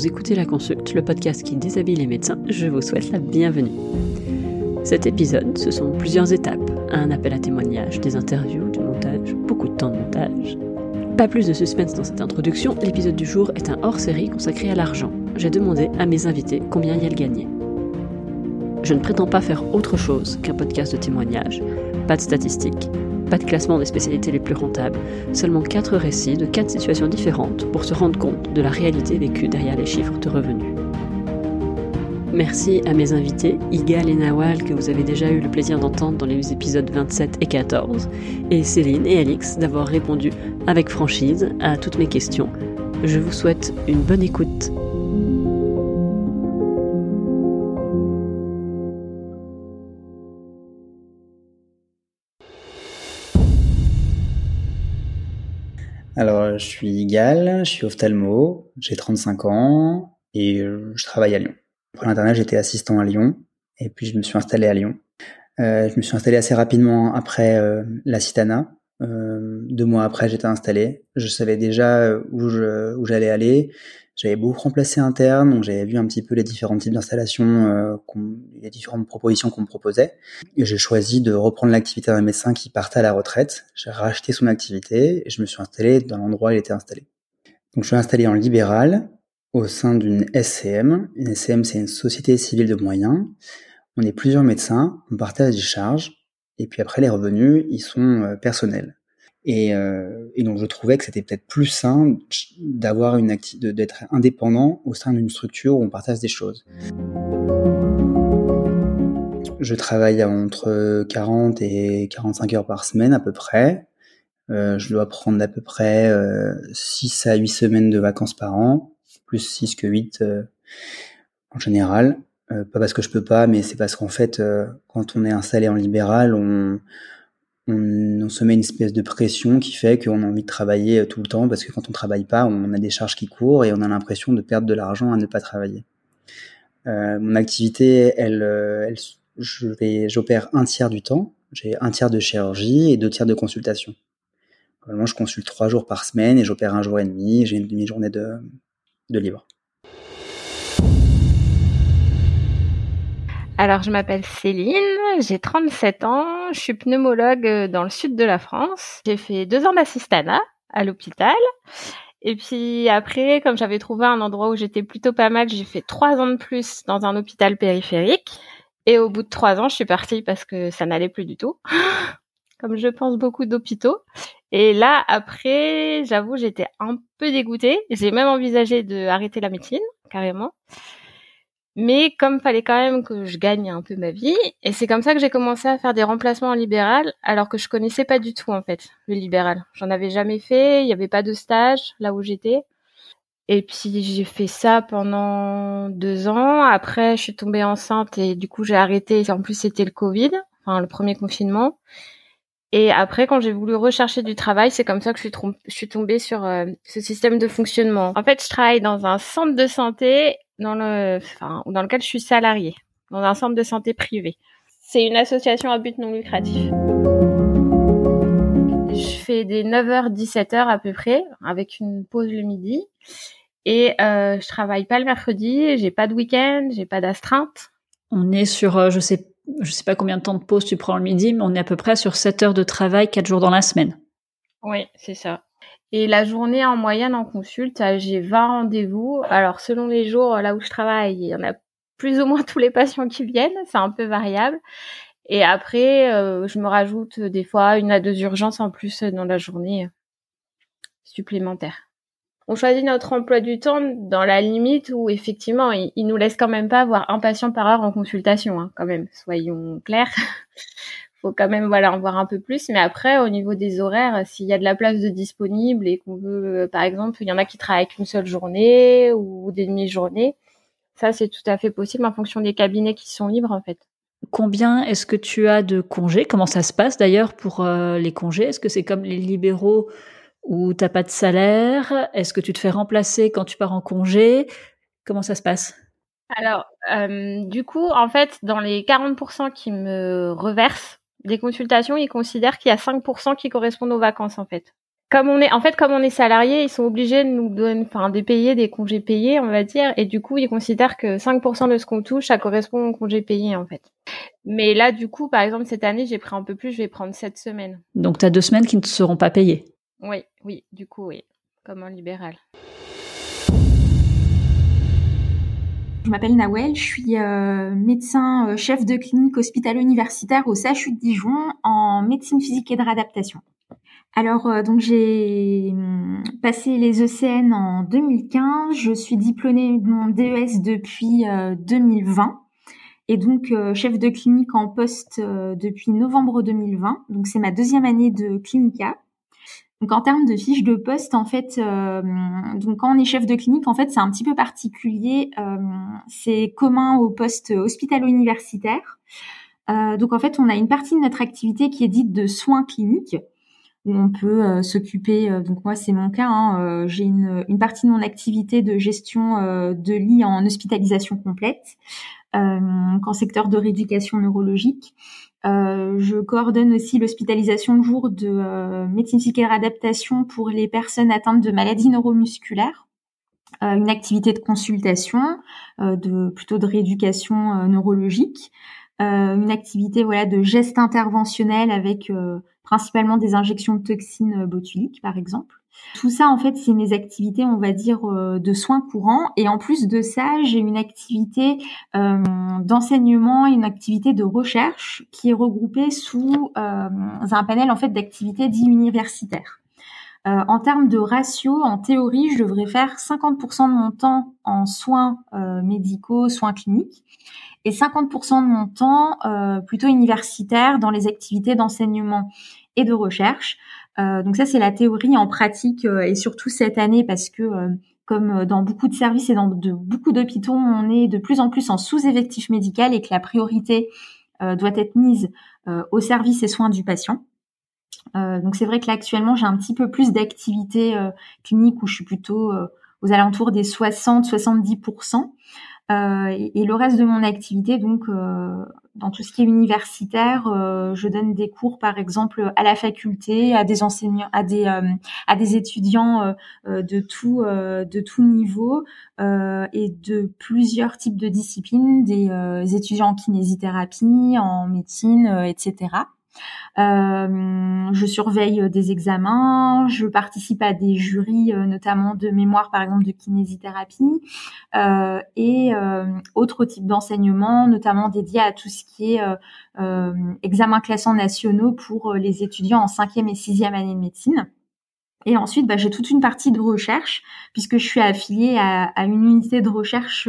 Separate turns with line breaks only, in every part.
Vous écoutez La Consulte, le podcast qui déshabille les médecins. Je vous souhaite la bienvenue. Cet épisode, ce sont plusieurs étapes. Un appel à témoignages, des interviews, du montage, beaucoup de temps de montage. Pas plus de suspense dans cette introduction, l'épisode du jour est un hors-série consacré à l'argent. J'ai demandé à mes invités combien ils gagnaient. Je ne prétends pas faire autre chose qu'un podcast de témoignages. Pas de statistiques, pas de classement des spécialités les plus rentables, seulement quatre récits de quatre situations différentes pour se rendre compte de la réalité vécue derrière les chiffres de revenus. Merci à mes invités, Igal et Nawal, que vous avez déjà eu le plaisir d'entendre dans les épisodes 27 et 14, et Céline et Alix d'avoir répondu avec franchise à toutes mes questions. Je vous souhaite une bonne écoute.
Je suis Igal, je suis ophtalmo, j'ai 35 ans et je travaille à Lyon. Pour l'internet, j'étais assistant à Lyon et puis je me suis installé à Lyon. Euh, je me suis installé assez rapidement après euh, la Citana. Euh, deux mois après, j'étais installé. Je savais déjà où j'allais aller. J'avais beaucoup remplacé interne, donc j'avais vu un petit peu les différents types d'installations, euh, les différentes propositions qu'on me proposait. Et j'ai choisi de reprendre l'activité d'un médecin qui partait à la retraite. J'ai racheté son activité et je me suis installé dans l'endroit où il était installé. Donc je suis installé en libéral au sein d'une SCM. Une SCM, c'est une société civile de moyens. On est plusieurs médecins, on partage des charges, et puis après les revenus, ils sont euh, personnels. Et, euh, et, donc je trouvais que c'était peut-être plus sain d'avoir une d'être indépendant au sein d'une structure où on partage des choses. Je travaille entre 40 et 45 heures par semaine à peu près. Euh, je dois prendre à peu près euh, 6 à 8 semaines de vacances par an, plus 6 que 8 euh, en général. Euh, pas parce que je peux pas, mais c'est parce qu'en fait, euh, quand on est installé en libéral, on, on, se met une espèce de pression qui fait qu'on a envie de travailler euh, tout le temps parce que quand on travaille pas, on a des charges qui courent et on a l'impression de perdre de l'argent à ne pas travailler. Euh, mon activité, elle, euh, je j'opère un tiers du temps. J'ai un tiers de chirurgie et deux tiers de consultation. Normalement, je consulte trois jours par semaine et j'opère un jour et demi. J'ai une demi-journée de, de libre.
Alors, je m'appelle Céline, j'ai 37 ans, je suis pneumologue euh, dans le sud de la France. J'ai fait deux ans d'assistanat à l'hôpital. Et puis après, comme j'avais trouvé un endroit où j'étais plutôt pas mal, j'ai fait trois ans de plus dans un hôpital périphérique. Et au bout de trois ans, je suis partie parce que ça n'allait plus du tout. comme je pense beaucoup d'hôpitaux. Et là, après, j'avoue, j'étais un peu dégoûtée. J'ai même envisagé de arrêter la médecine, carrément. Mais comme fallait quand même que je gagne un peu ma vie, et c'est comme ça que j'ai commencé à faire des remplacements en libéral, alors que je connaissais pas du tout en fait le libéral. J'en avais jamais fait, il n'y avait pas de stage là où j'étais. Et puis j'ai fait ça pendant deux ans. Après, je suis tombée enceinte et du coup j'ai arrêté. En plus, c'était le Covid, enfin le premier confinement. Et après, quand j'ai voulu rechercher du travail, c'est comme ça que je suis, tombée sur euh, ce système de fonctionnement. En fait, je travaille dans un centre de santé dans le, enfin, dans lequel je suis salariée, dans un centre de santé privé. C'est une association à but non lucratif. Je fais des 9h, 17h à peu près, avec une pause le midi. Et euh, je travaille pas le mercredi, j'ai pas de week-end, j'ai pas d'astreinte.
On est sur, euh, je sais, je sais pas combien de temps de pause tu prends le midi, mais on est à peu près sur 7 heures de travail, 4 jours dans la semaine.
Oui, c'est ça. Et la journée en moyenne en consulte, euh, j'ai 20 rendez-vous. Alors selon les jours là où je travaille, il y en a plus ou moins tous les patients qui viennent, c'est un peu variable. Et après, euh, je me rajoute des fois une à deux urgences en plus dans la journée supplémentaire. On choisit notre emploi du temps dans la limite où effectivement, il, nous laisse quand même pas avoir un patient par heure en consultation, hein, quand même. Soyons clairs. faut quand même voilà en voir un peu plus. Mais après, au niveau des horaires, s'il y a de la place de disponible et qu'on veut, euh, par exemple, il y en a qui travaillent qu'une seule journée ou des demi-journées, ça c'est tout à fait possible en fonction des cabinets qui sont libres en fait.
Combien est-ce que tu as de congés? Comment ça se passe d'ailleurs pour euh, les congés? Est-ce que c'est comme les libéraux où t'as pas de salaire? Est-ce que tu te fais remplacer quand tu pars en congé? Comment ça se passe?
Alors, euh, du coup, en fait, dans les 40% qui me reversent des consultations, ils considèrent qu'il y a 5% qui correspondent aux vacances en fait. comme on est, en fait, comme on est salarié, ils sont obligés de nous donner, enfin, de payer des congés payés, on va dire, et du coup, ils considèrent que 5% de ce qu'on touche, ça correspond aux congés payés, en fait. Mais là, du coup, par exemple, cette année, j'ai pris un peu plus, je vais prendre 7 semaines.
Donc, tu as deux semaines qui ne seront pas payées.
Oui, oui, du coup, oui, comme un libéral.
Je m'appelle Nawel, je suis euh, médecin euh, chef de clinique hospitalo-universitaire au CHU de Dijon en médecine physique et de réadaptation. Alors euh, donc j'ai hum, passé les ECN en 2015, je suis diplômée de mon DES depuis 2020 et donc chef de clinique en poste depuis novembre 2020. Donc c'est ma deuxième année de clinica. Donc en termes de fiche de poste, en fait, euh, donc quand on est chef de clinique, en fait, c'est un petit peu particulier. Euh, c'est commun au poste hospitalo-universitaire. Euh, donc en fait, on a une partie de notre activité qui est dite de soins cliniques où on peut s'occuper. donc moi, c'est mon cas. Hein, J'ai une, une, partie de mon activité de gestion de lits en hospitalisation complète, en secteur de rééducation neurologique. Euh, je coordonne aussi l'hospitalisation jour de euh, médecine psychique adaptation pour les personnes atteintes de maladies neuromusculaires. Euh, une activité de consultation, de plutôt de rééducation neurologique, une activité voilà de gestes interventionnels avec principalement des injections de toxines botuliques par exemple. Tout ça, en fait, c'est mes activités, on va dire, euh, de soins courants. Et en plus de ça, j'ai une activité euh, d'enseignement et une activité de recherche qui est regroupée sous euh, un panel en fait d'activités dites universitaires. en termes de ratio, en théorie, je devrais faire 50% de mon temps en soins médicaux, soins cliniques, et 50% de mon temps plutôt universitaire dans les activités d'enseignement et de recherche. Euh, donc ça, c'est la théorie en pratique euh, et surtout cette année parce que euh, comme dans beaucoup de services et dans de, beaucoup d'hôpitaux, on est de plus en plus en sous-effectif médical et que la priorité doit être mise au service et soins du patient. donc c'est vrai que là actuellement j'ai un petit peu plus d'activité clinique où je suis plutôt aux alentours des 60-70%. Euh, et, le reste de mon activité, donc euh, dans tout ce qui est universitaire, euh, je donne des cours, par exemple, à la faculté, à des enseignants, à des à des étudiants de tout de tout niveau et de plusieurs types de disciplines, des étudiants en kinésithérapie, en médecine, etc. Euh, je surveille des examens, je participe à des jurys, euh, notamment de mémoire, par exemple de kinésithérapie, euh, et autres types d'enseignements, notamment dédiés à tout ce qui est examens classants nationaux pour les étudiants en cinquième et sixième année de médecine. Et ensuite, bah, j'ai toute une partie de recherche puisque je suis affiliée à, à une unité de recherche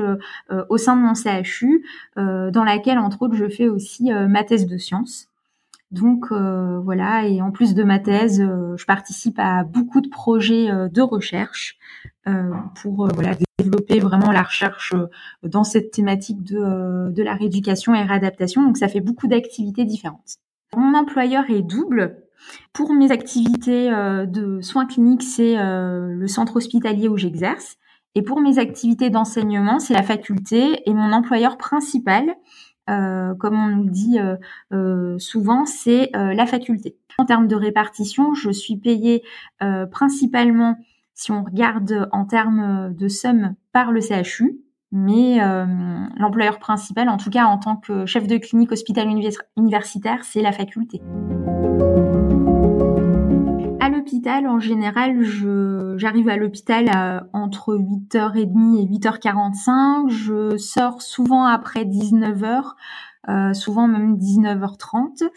au sein de mon CHU, dans laquelle, entre autres, je fais aussi ma thèse de sciences. Donc euh, voilà, et en plus de ma thèse, euh, je participe à beaucoup de projets euh, de recherche pour développer vraiment la recherche dans cette thématique de, de la rééducation et réadaptation. Donc ça fait beaucoup d'activités différentes. Mon employeur est double. Pour mes activités de soins cliniques, c'est le centre hospitalier où j'exerce. Et pour mes activités d'enseignement, c'est la faculté. Et mon employeur principal, euh, comme on nous dit euh, euh, souvent, c'est la faculté. En termes de répartition, je suis payée principalement, si on regarde en termes de somme, par le CHU, mais l'employeur principal, en tout cas en tant que chef de clinique hôpital universitaire, c'est la faculté en général, je, j'arrive à l'hôpital entre 8h30 et 8h45. Je sors souvent après 19h, euh, souvent même 19h30.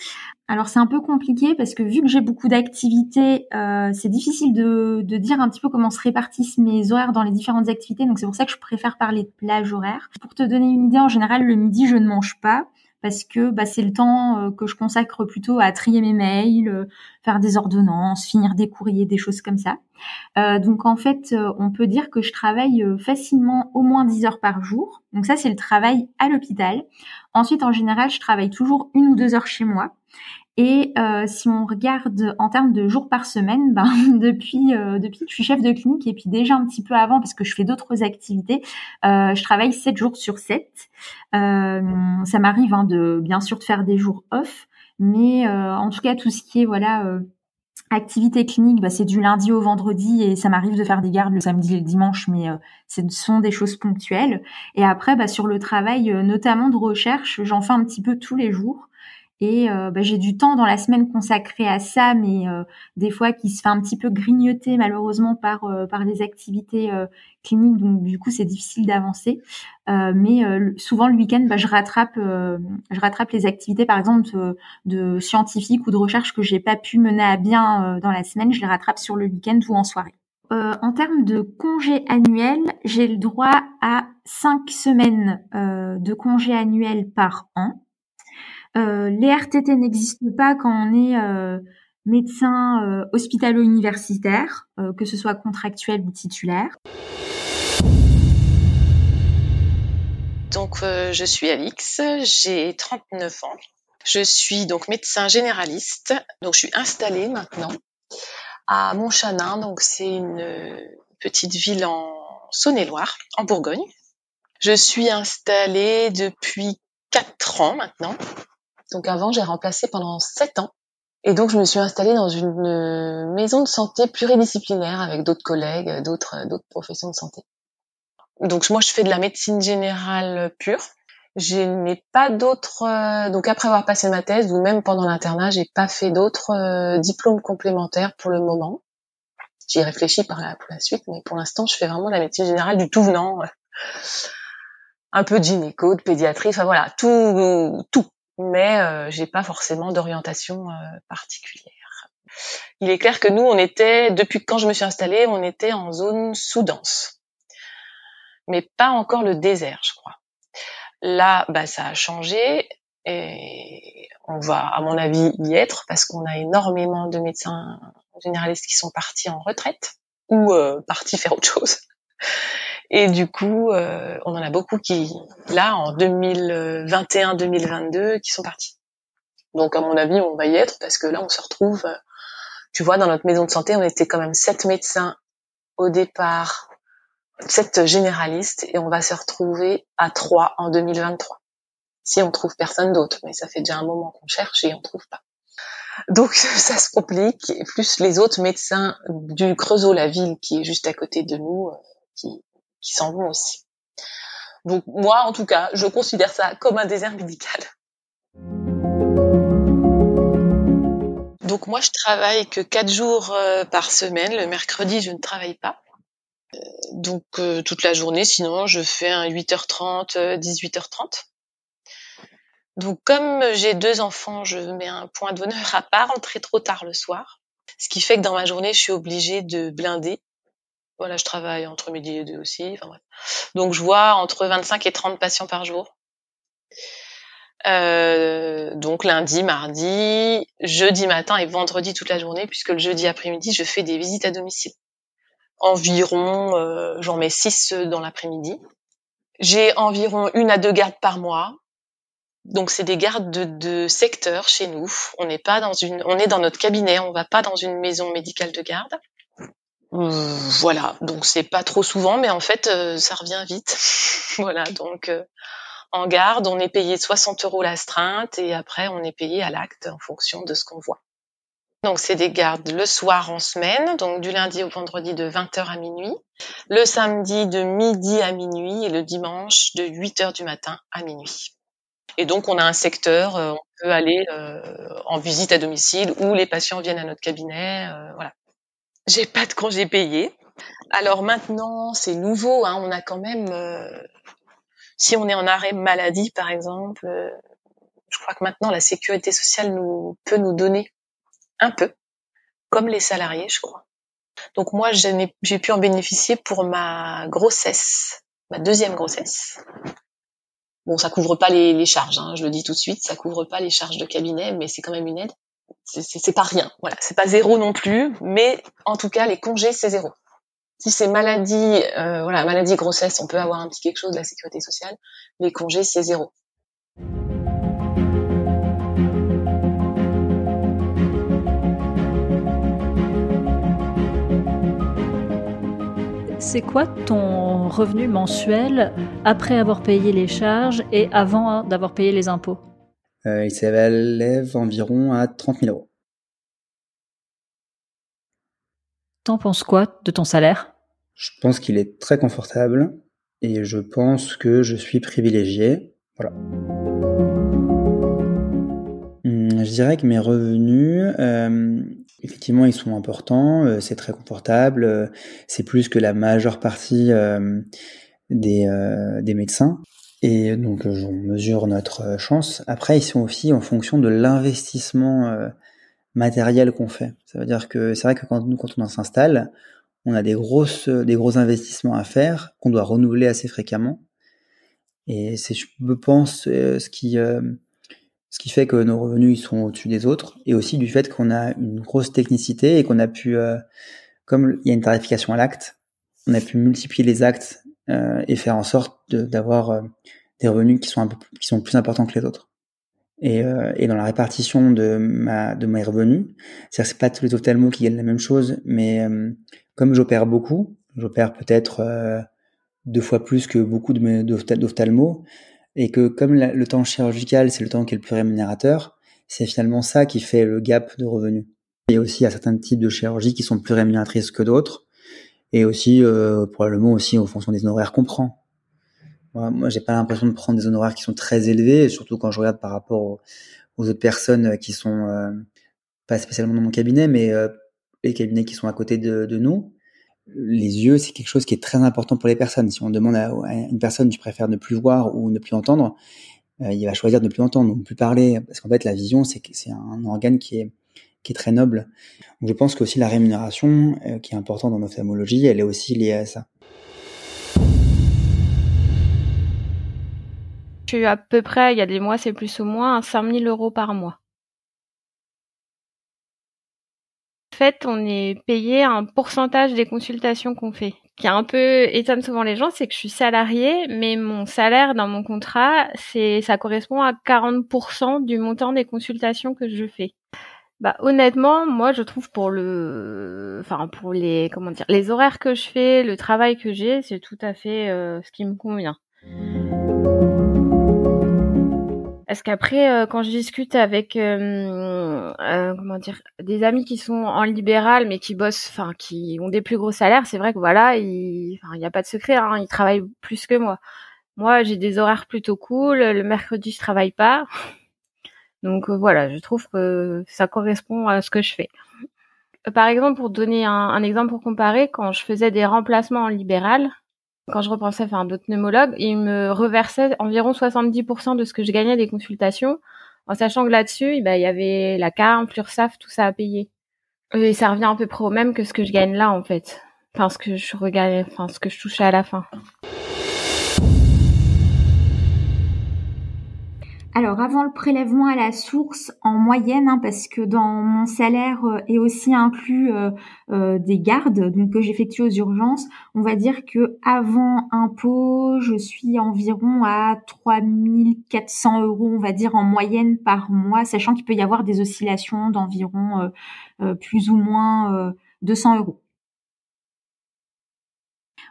Alors c'est un peu compliqué parce que vu que j'ai beaucoup d'activités, euh, c'est difficile de, dire un petit peu comment se répartissent mes horaires dans les différentes activités. Donc c'est pour ça que je préfère parler de plage horaire. Pour te donner une idée, en général, le midi, je ne mange pas parce que bah, c'est le temps euh, que je consacre plutôt à trier mes mails, euh, faire des ordonnances, finir des courriers, des choses comme ça. Euh, donc en fait, on peut dire que je travaille facilement au moins 10 heures par jour. Donc ça, c'est le travail à l'hôpital. Ensuite, en général, je travaille toujours une ou deux heures chez moi. Et euh, si on regarde en termes de jours par semaine, ben, depuis euh, depuis que je suis chef de clinique et puis déjà un petit peu avant parce que je fais d'autres activités, euh, je travaille 7 jours sur 7. Euh, ça m'arrive hein, de bien sûr de faire des jours off, mais euh, en tout cas tout ce qui est voilà Activité clinique, bah, c'est du lundi au vendredi et ça m'arrive de faire des gardes le samedi et le dimanche, mais euh, ce sont des choses ponctuelles. Et après, bah, sur le travail, euh, notamment de recherche, j'en fais un petit peu tous les jours. Et euh, bah, j'ai du temps dans la semaine consacré à ça, mais euh, des fois qui se fait un petit peu grignoter malheureusement par euh, par des activités cliniques, donc du coup c'est difficile d'avancer. mais souvent le week-end, bah, je rattrape je rattrape les activités par exemple de, de scientifiques ou de recherche que j'ai pas pu mener à bien dans la semaine, je les rattrape sur le week-end ou en soirée. en termes de congés annuels, j'ai le droit à cinq semaines de congés annuels par an. Euh, les RTT n'existent pas quand on est euh, médecin euh, hospitalo-universitaire, que ce soit contractuel ou titulaire.
Donc je suis Alix, j'ai 39 ans. Je suis donc médecin généraliste. Donc je suis installée maintenant à Montchanin. Donc c'est une petite ville en Saône-et-Loire, en Bourgogne. Je suis installée depuis 4 ans maintenant. Donc avant, j'ai remplacé pendant sept ans. Et donc, je me suis installée dans une euh, maison de santé pluridisciplinaire avec d'autres collègues, euh, d'autres euh, d'autres professions de santé. Donc moi, je fais de la médecine générale pure. Je n'ai pas d'autres. donc après avoir passé ma thèse ou même pendant l'internat, j'ai pas fait d'autres diplômes complémentaires pour le moment. J'y réfléchis par la, pour la suite, mais pour l'instant, je fais vraiment la médecine générale du tout venant. Un peu de gynéco, de pédiatrie, enfin voilà, tout, tout mais euh, j'ai pas forcément d'orientation euh, particulière. Il est clair que nous, on était, depuis quand je me suis installée, on était en zone sous-dense, mais pas encore le désert, je crois. Là, bah, ça a changé et on va, à mon avis, y être parce qu'on a énormément de médecins généralistes qui sont partis en retraite ou euh, partis faire autre chose. Et du coup, euh, on en a beaucoup qui, là, en 2021-2022, qui sont partis. Donc, à mon avis, on va y être parce que là, on se retrouve, euh, tu vois, dans notre maison de santé, on était quand même sept médecins au départ, sept généralistes, et on va se retrouver à trois en 2023. Si on trouve personne d'autre, mais ça fait déjà un moment qu'on cherche et on trouve pas. Donc ça se complique, plus les autres médecins du Creusot-la-Ville, qui est juste à côté de nous, euh, qui, qui s'en vont aussi. Donc moi, en tout cas, je considère ça comme un désert médical. Donc moi, je travaille que quatre jours euh, par semaine. Le mercredi, je ne travaille pas. Euh, donc euh, toute la journée, sinon, je fais un 8h30, 18h30. Donc comme j'ai deux enfants, je mets un point d'honneur à pas rentrer trop tard le soir. Ce qui fait que dans ma journée, je suis obligée de blinder voilà, je travaille entre midi et deux aussi. Donc je vois entre 25 et 30 patients par jour. Euh, donc lundi, mardi, jeudi matin et vendredi toute la journée, puisque le jeudi après-midi, je fais des visites à domicile. Environ, euh, j'en mets 6 dans l'après-midi. J'ai environ une à deux gardes par mois. Donc c'est des gardes de, de secteur chez nous. On n'est pas dans une, on est dans notre cabinet, on va pas dans une maison médicale de garde. Euh, voilà, donc c'est pas trop souvent, mais en fait, euh, ça revient vite. voilà, donc euh, en garde, on est payé 60 euros l'astreinte et après, on est payé à l'acte en fonction de ce qu'on voit. Donc c'est des gardes le soir en semaine, donc du lundi au vendredi de 20h à minuit, le samedi de midi à minuit et le dimanche de 8h du matin à minuit. Et donc on a un secteur, on peut aller en visite à domicile ou les patients viennent à notre cabinet, voilà. J'ai pas de congé payé. Alors maintenant, c'est nouveau. Hein, on a quand même, euh, si on est en arrêt maladie, par exemple, euh, je crois que maintenant la sécurité sociale nous peut nous donner un peu, comme les salariés, je crois. Donc moi, j'ai pu en bénéficier pour ma grossesse, ma deuxième grossesse. Bon, ça couvre pas les, les charges, hein, je le dis tout de suite, ça couvre pas les charges de cabinet, mais c'est quand même une aide c'est pas rien. Voilà, c'est pas zéro non plus, mais en tout cas, les congés, c'est zéro. Si c'est maladie, euh, voilà, maladie, grossesse, on peut avoir un petit quelque chose de la sécurité sociale. Les congés, c'est zéro.
C'est quoi ton revenu mensuel après avoir payé les charges et avant d'avoir payé les impôts?
Il s'élève environ à 30 000 euros.
T'en penses quoi de ton salaire?
Je pense qu'il est très confortable et je pense que je suis privilégié. Voilà. Hum, je dirais que mes revenus, euh, effectivement, ils sont importants, euh, c'est très confortable, euh, c'est plus que la majeure partie des, des médecins. Et donc, on mesure notre chance. Après, ils sont aussi en fonction de l'investissement matériel qu'on fait. Ça veut dire que c'est vrai que quand nous, quand on s'installe, on a des grosses, des gros investissements à faire qu'on doit renouveler assez fréquemment. Et c'est, je pense, ce qui, ce qui fait que nos revenus ils sont au-dessus des autres, et aussi du fait qu'on a une grosse technicité et qu'on a pu, euh, comme il y a une tarification à l'acte, on a pu multiplier les actes euh, et faire en sorte d'avoir euh, des revenus qui sont un peu qui sont plus importants que les autres. Et, et dans la répartition de ma de mes revenus, c'est-à-dire c'est pas tous les ophtalmos qui gagnent la même chose, mais comme j'opère beaucoup, j'opère peut-être deux fois plus que beaucoup de d'ophtalmos, et que comme le temps chirurgical, c'est le temps qui est le plus rémunérateur, c'est finalement ça qui fait le gap de revenus. Et aussi, il y a certains types de chirurgies qui sont plus rémunératrices que d'autres, et aussi, euh, probablement aussi en fonction des honoraires qu'on prend. Moi, moi j'ai pas l'impression de prendre des honoraires qui sont très élevés, surtout quand je regarde par rapport aux, autres personnes qui sont euh, pas spécialement dans mon cabinet, mais euh, les cabinets qui sont à côté de, de nous les yeux, c'est quelque chose qui est très important pour les personnes. Si on demande à, une personne, tu préfères ne plus voir ou ne plus entendre, euh, il va choisir de ne plus entendre, ne plus parler, parce qu'en fait, la vision, c'est un organe qui est qui est très noble. Donc, je pense qu'aussi la rémunération, euh, qui est importante dans l'ophtalmologie, elle est aussi liée à ça.
Je suis à peu près, il y a des mois, c'est plus ou moins 5000 euros par mois. En fait, on est payé un pourcentage des consultations qu'on fait. Ce qui un peu étonne souvent les gens, c'est que je suis salariée, mais mon salaire dans mon contrat, c'est ça correspond à 40% du montant des consultations que je fais. Bah honnêtement, moi je trouve pour le enfin pour les comment dire, les horaires que je fais, le travail que j'ai, c'est tout à fait euh, ce qui me convient. Parce qu'après, euh, quand je discute avec euh, euh, comment dire des amis qui sont en libéral mais qui bossent, enfin qui ont des plus gros salaires, c'est vrai que voilà, il n'y a pas de secret, hein, ils travaillent plus que moi. Moi, j'ai des horaires plutôt cool. Le mercredi, je travaille pas. Donc voilà, je trouve que ça correspond à ce que je fais. Par exemple, pour donner un, exemple pour comparer, quand je faisais des remplacements en libéral, quand je repensais faire un autre pneumologue, il me reversait environ 70% de ce que je gagnais des consultations, en sachant que là-dessus, eh ben, il y avait la CARM, l'URSSAF, tout ça à payer. Et ça revient à peu près au même que ce que je gagne là, en fait. Enfin, ce que je regagne, enfin, ce que je touchais à la fin.
Alors avant le prélèvement à la source, en moyenne, hein, parce que dans mon salaire euh, est aussi inclus euh, euh, des gardes donc que j'effectue aux urgences, on va dire que avant impôt, je suis environ à 3400 euros, on va dire en moyenne par mois, sachant qu'il peut y avoir des oscillations d'environ plus ou moins 200 euros.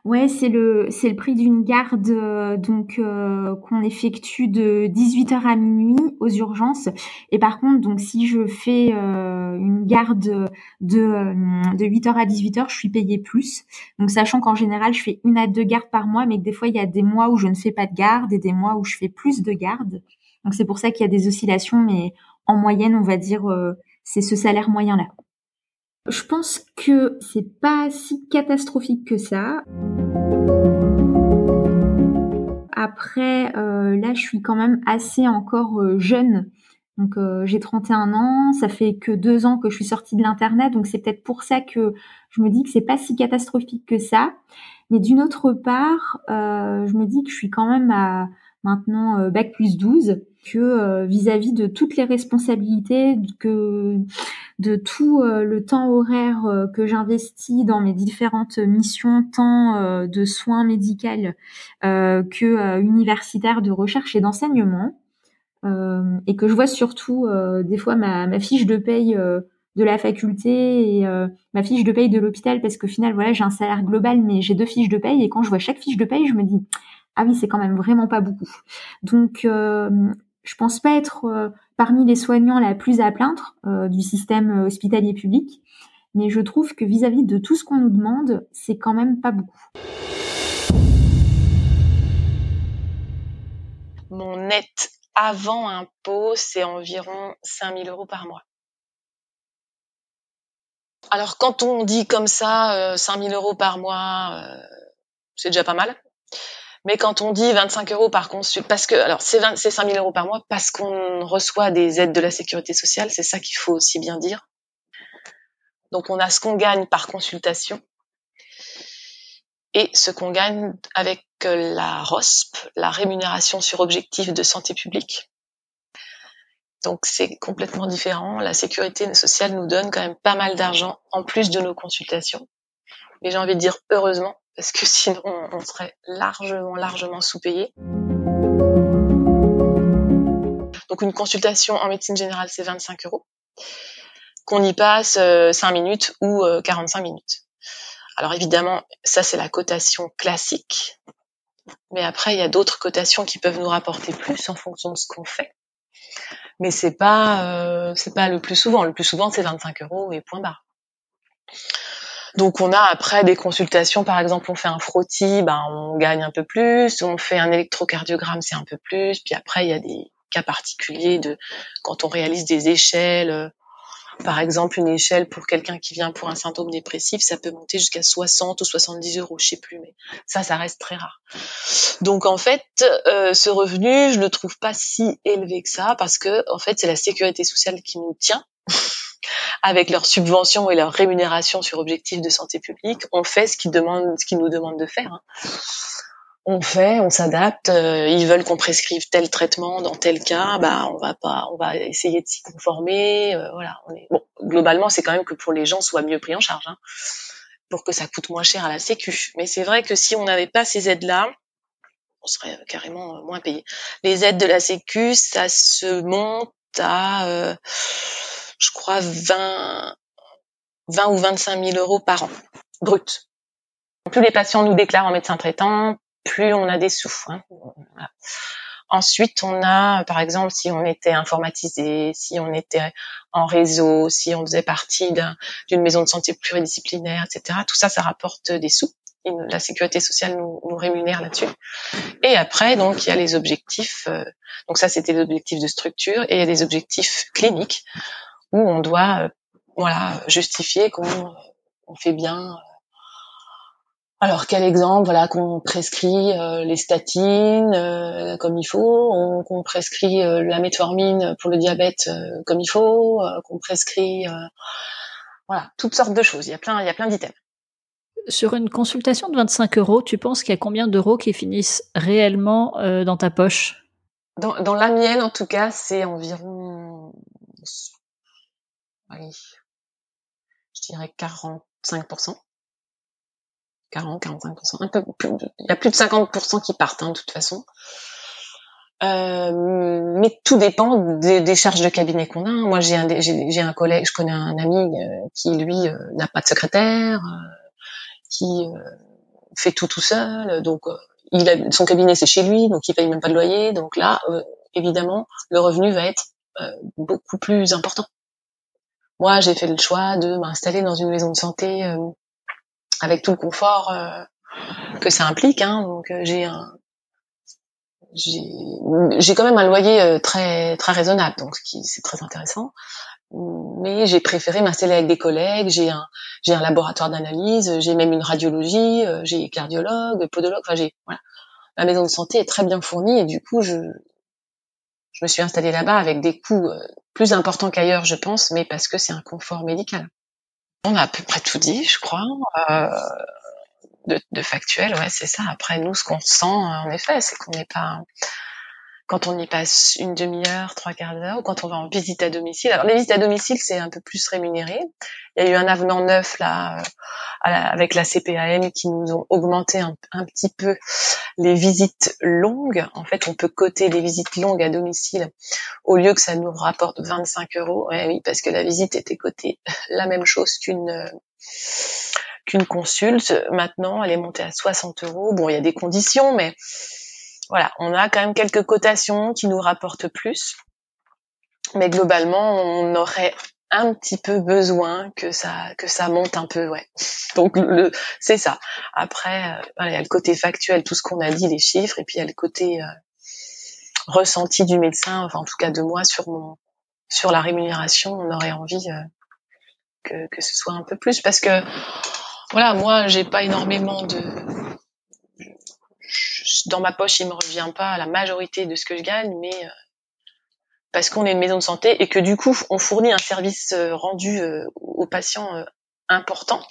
Ouais, c'est le c'est le prix d'une garde euh, donc euh, qu'on effectue de 18h à minuit aux urgences. Et par contre, donc si je fais euh, une garde de de 8h à 18h, je suis payée plus. Donc sachant qu'en général, je fais une à deux gardes par mois, mais que des fois il y a des mois où je ne fais pas de garde et des mois où je fais plus de gardes. Donc c'est pour ça qu'il y a des oscillations, mais en moyenne, on va dire c'est ce salaire moyen là. Je pense que c'est pas si catastrophique que ça. Après, euh, là, je suis quand même assez encore euh, jeune. Donc, euh, j'ai 31 ans. Ça fait que deux ans que je suis sortie de l'internet. Donc, c'est peut-être pour ça que je me dis que c'est pas si catastrophique que ça. Mais d'une autre part, je me dis que je suis quand même à maintenant bac plus 12 que vis-à-vis de toutes les responsabilités que de tout euh, le temps horaire euh, que j'investis dans mes différentes missions, tant euh, de soins médicaux que universitaires de recherche et d'enseignement, et que je vois surtout des fois ma, fiche de paye de la faculté et ma fiche de paye de l'hôpital, parce qu'au final, voilà, j'ai un salaire global, mais j'ai deux fiches de paye, et quand je vois chaque fiche de paye, je me dis ah oui, c'est quand même vraiment pas beaucoup. Donc je pense pas être euh, parmi les soignants la plus à plaindre euh, du système euh, hospitalier public, mais je trouve que vis-à-vis de tout ce qu'on nous demande, c'est quand même pas beaucoup.
Mon net avant impôt, c'est environ 5000 euros par mois. Alors quand on dit comme ça, 5000 euros par mois, c'est déjà pas mal. Mais quand on dit 25 euros par consul, parce que alors c'est 5 000 euros par mois parce qu'on reçoit des aides de la sécurité sociale, c'est ça qu'il faut aussi bien dire. Donc on a ce qu'on gagne par consultation et ce qu'on gagne avec la ROSP, la rémunération sur objectif de santé publique. Donc c'est complètement différent. La sécurité sociale nous donne quand même pas mal d'argent en plus de nos consultations. Mais j'ai envie de dire heureusement parce que sinon on serait largement, largement sous-payé. Donc une consultation en médecine générale, c'est 25 euros. Qu'on y passe 5 euh, minutes ou 45 euh, minutes. Alors évidemment, ça c'est la cotation classique. Mais après, il y a d'autres cotations qui peuvent nous rapporter plus en fonction de ce qu'on fait. Mais c'est pas, euh, c'est pas le plus souvent. Le plus souvent, c'est 25 euros et point barre. Donc on a après des consultations, par exemple, on fait un frottis, ben on gagne un peu plus, on fait un électrocardiogramme, c'est un peu plus, puis après il y a des cas particuliers de quand on réalise des échelles, euh, par exemple une échelle pour quelqu'un qui vient pour un symptôme dépressif, ça peut monter jusqu'à 60 ou 70 euros, je sais plus, mais ça, ça reste très rare. Donc en fait, euh, ce revenu, je le trouve pas si élevé que ça parce que en fait c'est la sécurité sociale qui nous tient avec leurs subventions et leurs rémunérations sur objectifs de santé publique, on fait ce qu'ils demandent, ce qu'ils nous demandent de faire. Hein. On fait, on s'adapte. Euh, ils veulent qu'on prescrive tel traitement dans tel cas, bah on va pas, on va essayer de s'y conformer. Euh, voilà, bon. Globalement, c'est quand même que pour les gens soit mieux pris en charge, hein, pour que ça coûte moins cher à la Sécu. Mais c'est vrai que si on n'avait pas ces aides-là, on serait carrément moins payé. Les aides de la Sécu, ça se monte à euh, je crois, 20, 20 ou 25 000 euros par an, brut. Plus les patients nous déclarent en médecin traitant, plus on a des sous. Hein. Ensuite, on a, par exemple, si on était informatisé, si on était en réseau, si on faisait partie d'une maison de santé pluridisciplinaire, etc. Tout ça, ça rapporte des sous. La sécurité sociale nous, nous rémunère là-dessus. Et après, donc, il y a les objectifs. Euh, donc ça, c'était l'objectif de structure, et il y a des objectifs cliniques où on doit euh, voilà justifier qu'on on fait bien. Alors quel exemple Voilà qu'on prescrit euh, les statines euh, comme il faut, qu'on prescrit la metformine pour le diabète comme il faut, qu'on prescrit voilà toutes sortes de choses. Il y a plein il y a plein d'items.
Sur une consultation de 25 euros, tu penses qu'il y a combien d'euros qui finissent réellement dans ta poche?
Dans, dans la mienne, en tout cas, c'est environ je dirais 45%. 40, 45%, un peu plus, il y a plus de 50% qui partent, hein, de toute façon. Euh, mais tout dépend des, charges de cabinet qu'on a. Moi, j'ai un, collègue, je connais un ami euh, qui lui euh, n'a pas de secrétaire, qui fait tout tout seul. Donc, son cabinet c'est chez lui, donc il paye même pas de loyer. Donc là, évidemment, le revenu va être beaucoup plus important. Moi, j'ai fait le choix de m'installer dans une maison de santé euh, avec tout le confort euh, que ça implique. Hein. Donc, euh, j'ai un j'ai quand même un loyer très très raisonnable, donc c'est très intéressant. Mais j'ai préféré m'installer avec des collègues. J'ai un j'ai un laboratoire d'analyse, j'ai même une radiologie, j'ai cardiologue, podologue. Enfin, j'ai voilà. La maison de santé est très bien fournie et du coup, je je me suis installée là-bas avec des coûts euh, plus importants qu'ailleurs, je pense, mais parce que c'est un confort médical. On a à peu près tout dit, je crois. Euh, de, de, factuel, ouais, c'est ça. Après, nous, ce qu'on sent, en effet, c'est qu'on n'est pas quand on y passe une demi-heure, trois quarts d'heure, ou quand on va en visite à domicile. Alors les visites à domicile, c'est un peu plus rémunéré. Il y a eu un avenant neuf là euh, avec la CPAM qui nous ont augmenté un, petit peu les visites longues. En fait, on peut coter les visites longues à domicile au lieu que ça nous rapporte 25 euros. Ouais, oui, parce que la visite était cotée la même chose qu'une qu'une consulte. Maintenant, elle est montée à 60 euros. Bon, il y a des conditions, mais voilà, on a quand même quelques cotations qui nous rapportent plus. Mais globalement, on aurait un petit peu besoin que ça que ça monte un peu, ouais. Donc le c'est ça. Après, euh, il y a le côté factuel, tout ce qu'on a dit, les chiffres, et puis il y a le côté euh, ressenti du médecin, enfin en tout cas de moi sur mon sur la rémunération. On aurait envie euh, que que ce soit un peu plus parce que voilà, moi j'ai pas énormément de dans ma poche, il me revient pas la majorité de ce que je gagne, mais parce qu'on est une maison de santé et que du coup on fournit un service euh, rendu euh, aux patients euh, important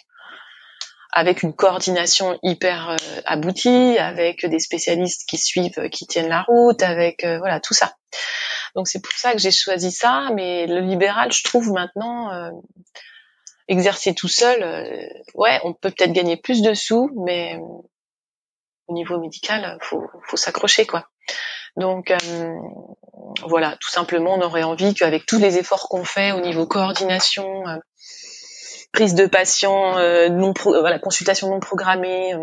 avec une coordination hyper aboutie, avec des spécialistes qui suivent, qui tiennent la route, avec voilà tout ça. Donc c'est pour ça que j'ai choisi ça, mais le libéral, je trouve maintenant exercer tout seul, ouais, on peut peut-être gagner plus de sous, mais au niveau médical, faut faut s'accrocher quoi. Donc euh, voilà, tout simplement, on aurait envie qu'avec tous les efforts qu'on fait au niveau coordination, euh, prise de patients, euh, non voilà, consultation non programmée,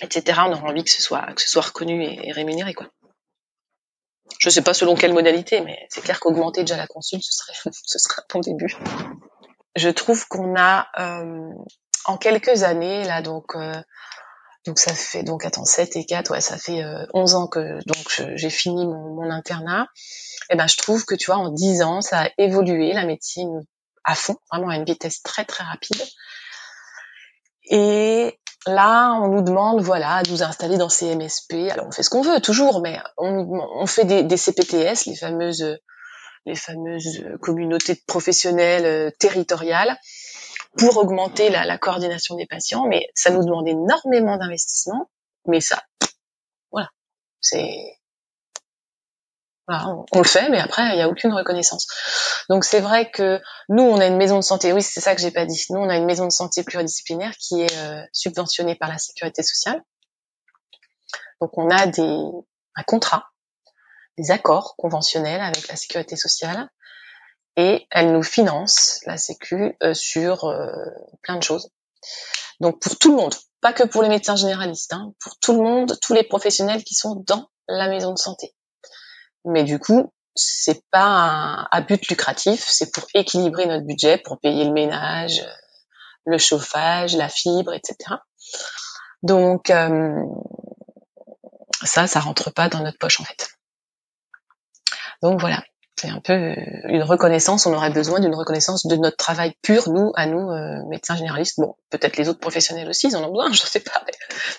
etc. On aurait envie que ce soit que ce soit reconnu et, rémunéré quoi. Je sais pas selon quelle modalité, mais c'est clair qu'augmenter déjà la consulte, ce serait ce serait un bon début. Je trouve qu'on a en quelques années là donc donc ça fait donc attends 7 et 4 ouais ça fait 11 euh, ans que donc j'ai fini mon, mon internat. Et ben je trouve que tu vois en 10 ans ça a évolué la médecine à fond, vraiment à une vitesse très très rapide. Et là, on nous demande, voilà, de nous installer dans ces MSP. Alors, on fait ce qu'on veut, toujours, mais on, on fait des, des, CPTS, les fameuses, les fameuses communautés de professionnels euh, territoriales pour augmenter la, la, coordination des patients, mais ça nous demande énormément d'investissement. Mais ça, voilà, c'est voilà, on, le fait, mais après il n'y a aucune reconnaissance. Donc c'est vrai que nous on a une maison de santé. Oui, c'est ça que j'ai pas dit. Nous on a une maison de santé pluridisciplinaire qui est euh, subventionnée par la sécurité sociale. Donc on a des un contrat, des accords conventionnels avec la sécurité sociale et elle nous finance la Sécu euh, sur euh, plein de choses. Donc pour tout le monde, pas que pour les médecins généralistes, hein, pour tout le monde, tous les professionnels qui sont dans la maison de santé. Mais du coup, c'est pas à but lucratif, c'est pour équilibrer notre budget, pour payer le ménage, le chauffage, la fibre, etc. Donc euh, ça, ça rentre pas dans notre poche en fait. Donc voilà c'est un peu euh, une reconnaissance. On aurait besoin d'une reconnaissance de notre travail pur, nous, à nous, euh, médecins généralistes. Bon, peut-être les autres professionnels aussi, ils en ont besoin, je ne sais pas.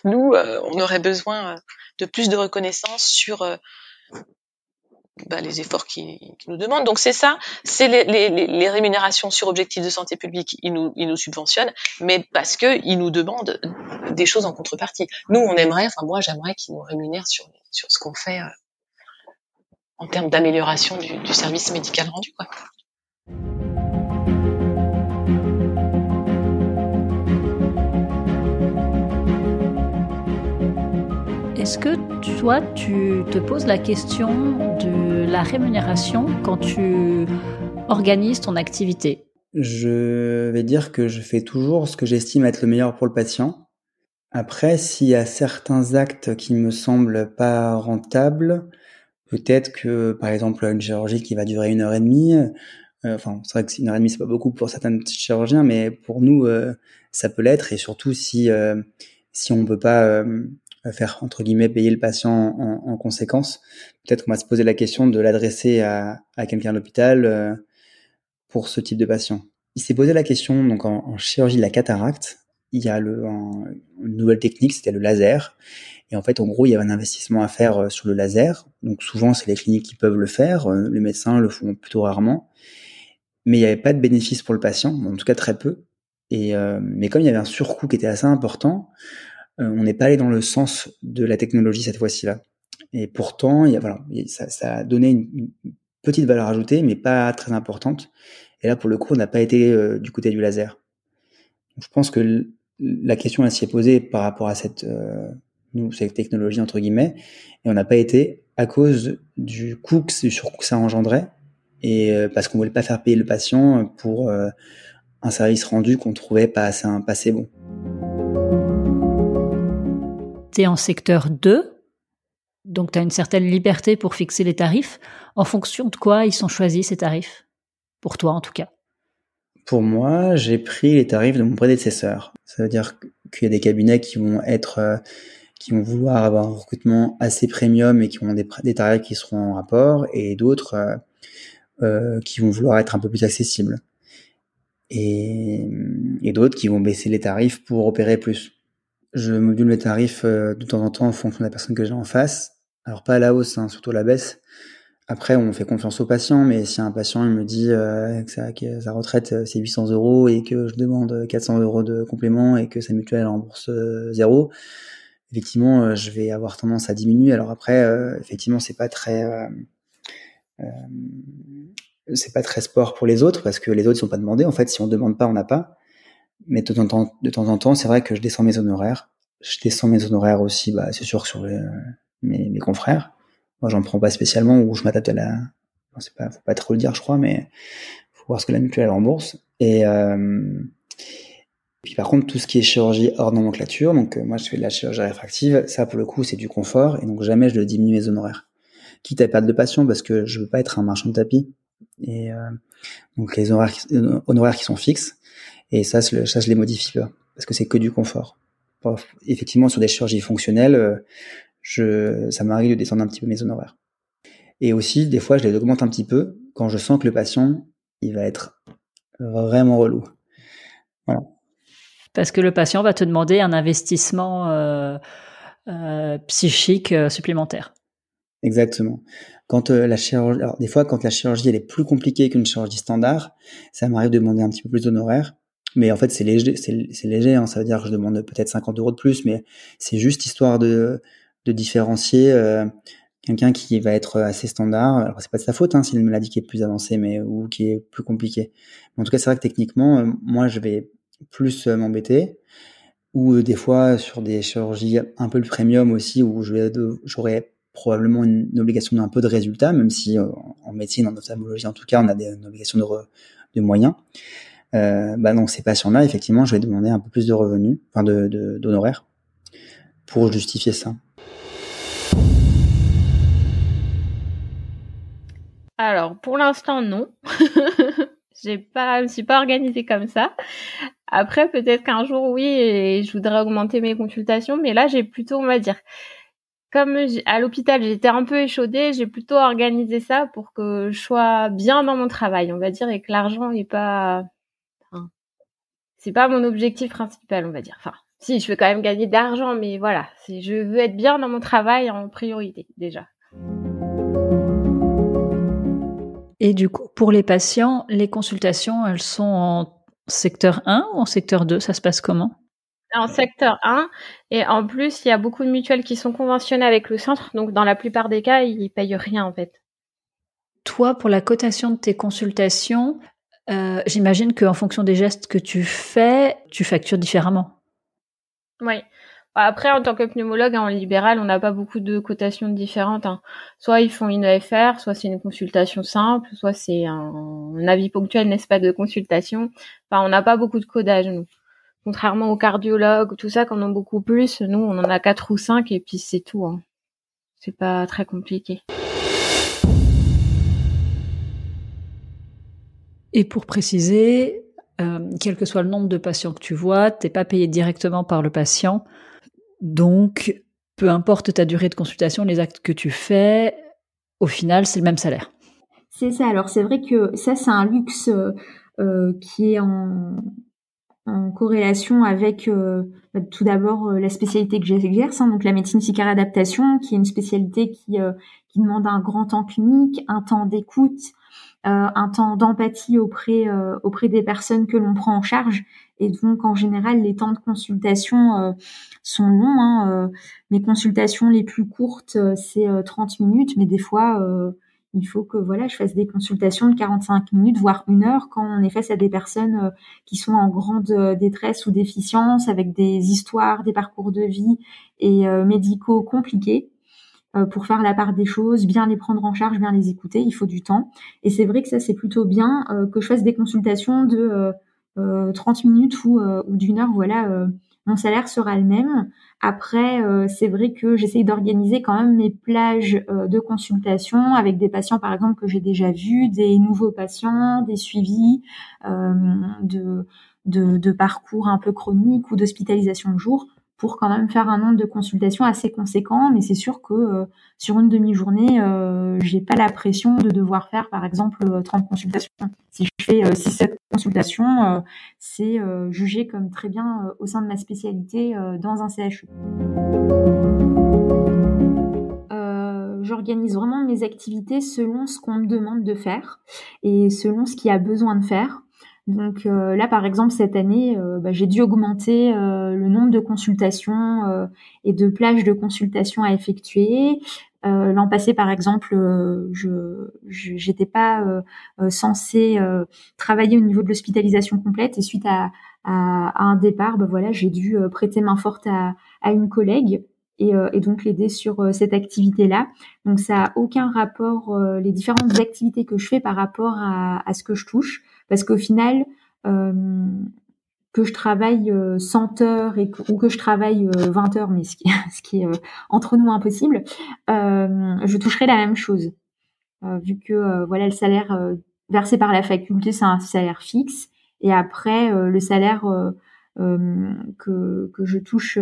Nous, euh, on aurait besoin de plus de reconnaissance sur bah, les efforts qu'ils nous demandent. Donc c'est ça, c'est les, les, les, rémunérations sur objectifs de santé publique, ils nous, ils nous subventionnent, mais parce que ils nous demandent des choses en contrepartie. Nous, on aimerait, enfin moi, j'aimerais qu'ils nous rémunèrent sur sur ce qu'on fait en termes d'amélioration du, service médical rendu. Quoi.
Est-ce que toi, tu te poses la question de la rémunération quand tu organises ton activité?
Je vais dire que je fais toujours ce que j'estime être le meilleur pour le patient. Après, s'il y a certains actes qui me semblent pas rentables, Peut-être que, par exemple, une chirurgie qui va durer une heure et demie, euh, enfin, c'est vrai que une heure et demie, c'est pas beaucoup pour certains chirurgiens, mais pour nous, euh, ça peut l'être, et surtout si euh, si on peut pas faire entre guillemets payer le patient en, en conséquence, peut-être qu'on va se poser la question de l'adresser à, à quelqu'un à l'hôpital pour ce type de patient. Il s'est posé la question donc en, en, chirurgie de la cataracte, il y a le, une nouvelle technique, c'était le laser. Et en fait, en gros, il y avait un investissement à faire euh, sur le laser. Donc souvent, c'est les cliniques qui peuvent le faire. Euh, les médecins le font plutôt rarement. Mais il n'y avait pas de bénéfice pour le patient, en tout cas très peu. Et euh, mais comme il y avait un surcoût qui était assez important, on n'est pas allé dans le sens de la technologie cette fois-ci là. Et pourtant, il y a, voilà, ça, ça a donné une, petite valeur ajoutée, mais pas très importante. Et là, pour le coup, on n'a pas été du côté du laser. je pense que la question elle s'y est posée par rapport à cette nous, cette technologie, entre guillemets, et on n'a pas été à cause du coût, du surcoût que ça engendrait, et euh, parce qu'on voulait pas faire payer le patient pour euh, un service rendu qu'on trouvait pas assez, pas assez bon.
Tu es en secteur 2, donc tu as une certaine liberté pour fixer les tarifs. En fonction de quoi ils sont choisis ces tarifs? Pour toi en tout cas
Pour moi, j'ai pris les tarifs de mon prédécesseur. Ça veut dire qu'il y a des cabinets qui vont être, euh, qui vont vouloir avoir un recrutement assez premium et qui ont des, tarifs qui seront en rapport, et d'autres euh, euh, qui vont vouloir être un peu plus accessibles. Et, d'autres qui vont baisser les tarifs pour opérer plus. Je module mes tarifs de temps en temps en fonction de la personne que j'ai en face. Alors pas à la hausse, hein, surtout à la baisse. Après, on fait confiance au patient, mais si un patient il me dit euh, que, sa retraite euh, c'est 800 euros et que je demande 400 euros de complément et que sa mutuelle rembourse euh, zéro, effectivement, je vais avoir tendance à diminuer. Alors après, effectivement, c'est pas très c'est pas très sport pour les autres parce que les autres ils sont pas demandés. En fait, si on demande pas, on n'a pas. Mais de temps en temps, de temps en temps, c'est vrai que je descends mes honoraires. Je descends mes honoraires aussi, bah, c'est sûr sur mes, mes confrères moi, j'en prends pas spécialement ou je m'adapte à la. Non, c'est pas, faut pas trop le dire, je crois, mais faut voir ce que la mutuelle rembourse. Et euh... puis par contre, tout ce qui est chirurgie hors nomenclature, donc euh, moi je fais de la chirurgie réfractive, ça pour le coup c'est du confort et donc jamais je diminue mes honoraires. Quitte à perdre de passion parce que je veux pas être un marchand de tapis. Et euh, donc les honoraires qui, euh, honoraires qui sont fixes et ça, ça je les modifie pas parce que c'est que du confort. Effectivement, sur des chirurgies fonctionnelles, euh, je, ça m'arrive de descendre un petit peu mes honoraires. Et aussi, des fois, je les augmente un petit peu quand je sens que le patient, il va être vraiment relou. Voilà.
Parce que le patient va te demander un investissement euh, euh, psychique euh, supplémentaire.
Exactement. Quand la chirurgie, alors des fois, quand la chirurgie elle est plus compliquée qu'une chirurgie standard, ça m'arrive de demander un petit peu plus d'honoraires. Mais en fait, c'est léger, c'est léger. Hein, ça veut dire que je demande peut-être 50 euros de plus, mais c'est juste histoire de de différencier euh, quelqu'un qui va être assez standard. Alors c'est pas de sa faute hein, c'est une maladie qui est plus avancée, mais ou qui est plus compliquée. en tout cas, c'est vrai que techniquement, euh, moi, je vais plus euh, m'embêter. Ou des fois sur des chirurgies un peu plus premium aussi, où j'aurais probablement une, obligation d'un peu de résultat, même si en médecine, en ophtalmologie en tout cas, on a des, une obligation de, de moyens. Euh, bah donc ces patients-là, effectivement, je vais demander un peu plus de revenus, enfin de d'honoraires, pour justifier ça.
Alors, pour l'instant, non. J'ai pas, je me suis pas organisée comme ça. Après, peut-être qu'un jour, oui, je voudrais augmenter mes consultations, mais là, j'ai plutôt, on va dire, comme à l'hôpital, j'étais un peu échaudée, j'ai plutôt organisé ça pour que je sois bien dans mon travail, on va dire, et que l'argent n'est pas, c'est pas mon objectif principal, on va dire. Enfin, si, je veux quand même gagner d'argent, mais voilà, je veux être bien dans mon travail en priorité, déjà.
Et du coup, pour les patients, les consultations, elles sont en secteur 1 ou en secteur 2 Ça se passe comment?
En secteur 1 et en plus il y a beaucoup de mutuelles qui sont conventionnées avec le centre donc dans la plupart des cas ils payent rien en fait.
Toi pour la cotation de tes consultations, euh, j'imagine qu'en fonction des gestes que tu fais, tu factures différemment.
Oui. Après, en tant que pneumologue, en libéral, on n'a pas beaucoup de cotations différentes. Hein. Soit ils font une EFR, soit c'est une consultation simple, soit c'est un, avis ponctuel, n'est-ce pas, de consultation. Enfin, on n'a pas beaucoup de codage, nous. Contrairement aux cardiologues, tout ça, qu'on en a beaucoup plus, nous, on en a quatre ou cinq, et puis c'est tout. Hein. C'est pas très compliqué.
Et pour préciser, euh, quel que soit le nombre de patients que tu vois, t'es pas payé directement par le patient. Donc, peu importe ta durée de consultation, les actes que tu fais, au final, c'est le même salaire.
C'est ça. Alors, c'est vrai que ça, c'est un luxe euh, euh, qui est en, corrélation avec euh, bah, tout d'abord la spécialité que j'exerce, hein, donc la médecine psychiatre adaptation, qui est une spécialité qui, qui demande un grand temps clinique, un temps d'écoute, un temps d'empathie auprès auprès des personnes que l'on prend en charge et donc, en général, les temps de consultation euh, sont longs. Hein, euh, mes consultations les plus courtes, euh, c'est 30 minutes, mais des fois, il faut que voilà, je fasse des consultations de 45 minutes, voire une heure, quand on est face à des personnes qui sont en grande détresse ou déficience, avec des histoires, des parcours de vie et médicaux compliqués pour faire la part des choses, bien les prendre en charge, bien les écouter, il faut du temps. Et c'est vrai que ça, c'est plutôt bien que je fasse des consultations de 30 euh, minutes ou, euh, ou d'une heure, voilà, euh, mon salaire sera le même. Après, c'est vrai que j'essaye d'organiser quand même mes plages de consultation avec des patients, par exemple, que j'ai déjà vus, des nouveaux patients, des suivis de, de, parcours un peu chroniques ou d'hospitalisation de jour pour quand même faire un nombre de consultations assez conséquent. Mais c'est sûr que euh, sur une demi-journée, euh, j'ai pas la pression de devoir faire, par exemple, 30 consultations. Si je fais 6-7 consultations, c'est jugé comme très bien au sein de ma spécialité dans un CHU. J'organise vraiment mes activités selon ce qu'on me demande de faire et selon ce qui a besoin de faire. Donc euh, là, par exemple, cette année, euh, bah, j'ai dû augmenter euh, le nombre de consultations et de plages de consultations à effectuer. L'an passé, par exemple, je j'étais pas censée travailler au niveau de l'hospitalisation complète et suite à, à, un départ, bah, voilà, j'ai dû prêter main forte à, à une collègue et, et, donc l'aider sur cette activité-là. Donc ça a aucun rapport les différentes activités que je fais par rapport à, à ce que je touche. Parce qu'au final, euh, que je travaille 100 euh, heures et ou que je travaille 20 euh, heures, mais ce qui, ce qui est entre nous impossible, je toucherai la même chose. vu que voilà le salaire versé par la faculté, c'est un salaire fixe. Et après, le salaire que, que je touche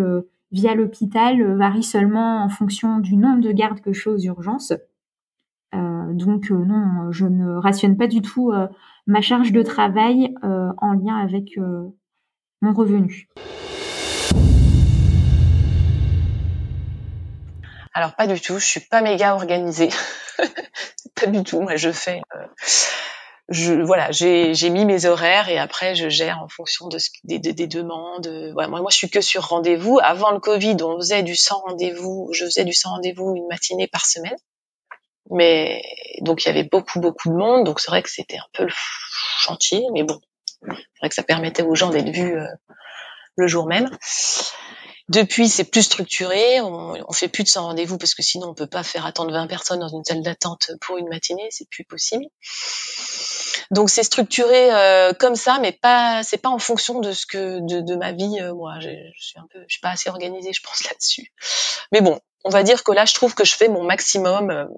via l'hôpital varie seulement en fonction du nombre de gardes que je fais aux urgences. Euh, donc non, je ne rationne pas du tout ma charge de travail euh, en lien avec euh, mon revenu.
Alors pas du tout, je suis pas méga organisée. pas du tout. Moi, je fais, euh, voilà, j'ai mis mes horaires et après je gère en fonction des, des, demandes. moi, moi, je suis que sur rendez-vous. Avant le Covid, on faisait du sans rendez-vous. Je faisais du sans rendez-vous une matinée par semaine. Mais donc il y avait beaucoup beaucoup de monde, donc c'est vrai que c'était un peu le chantier, mais bon, c'est vrai que ça permettait aux gens d'être vus euh, le jour même. Depuis, c'est plus structuré, on, on fait plus de 100 rendez-vous parce que sinon on peut pas faire attendre 20 personnes dans une salle d'attente pour une matinée, c'est plus possible. Donc c'est structuré euh, comme ça, mais pas, c'est pas en fonction de ce que de, de ma vie. Euh, moi, je, je, suis un peu, je suis pas assez organisée, je pense là-dessus. Mais bon, on va dire que là, je trouve que je fais mon maximum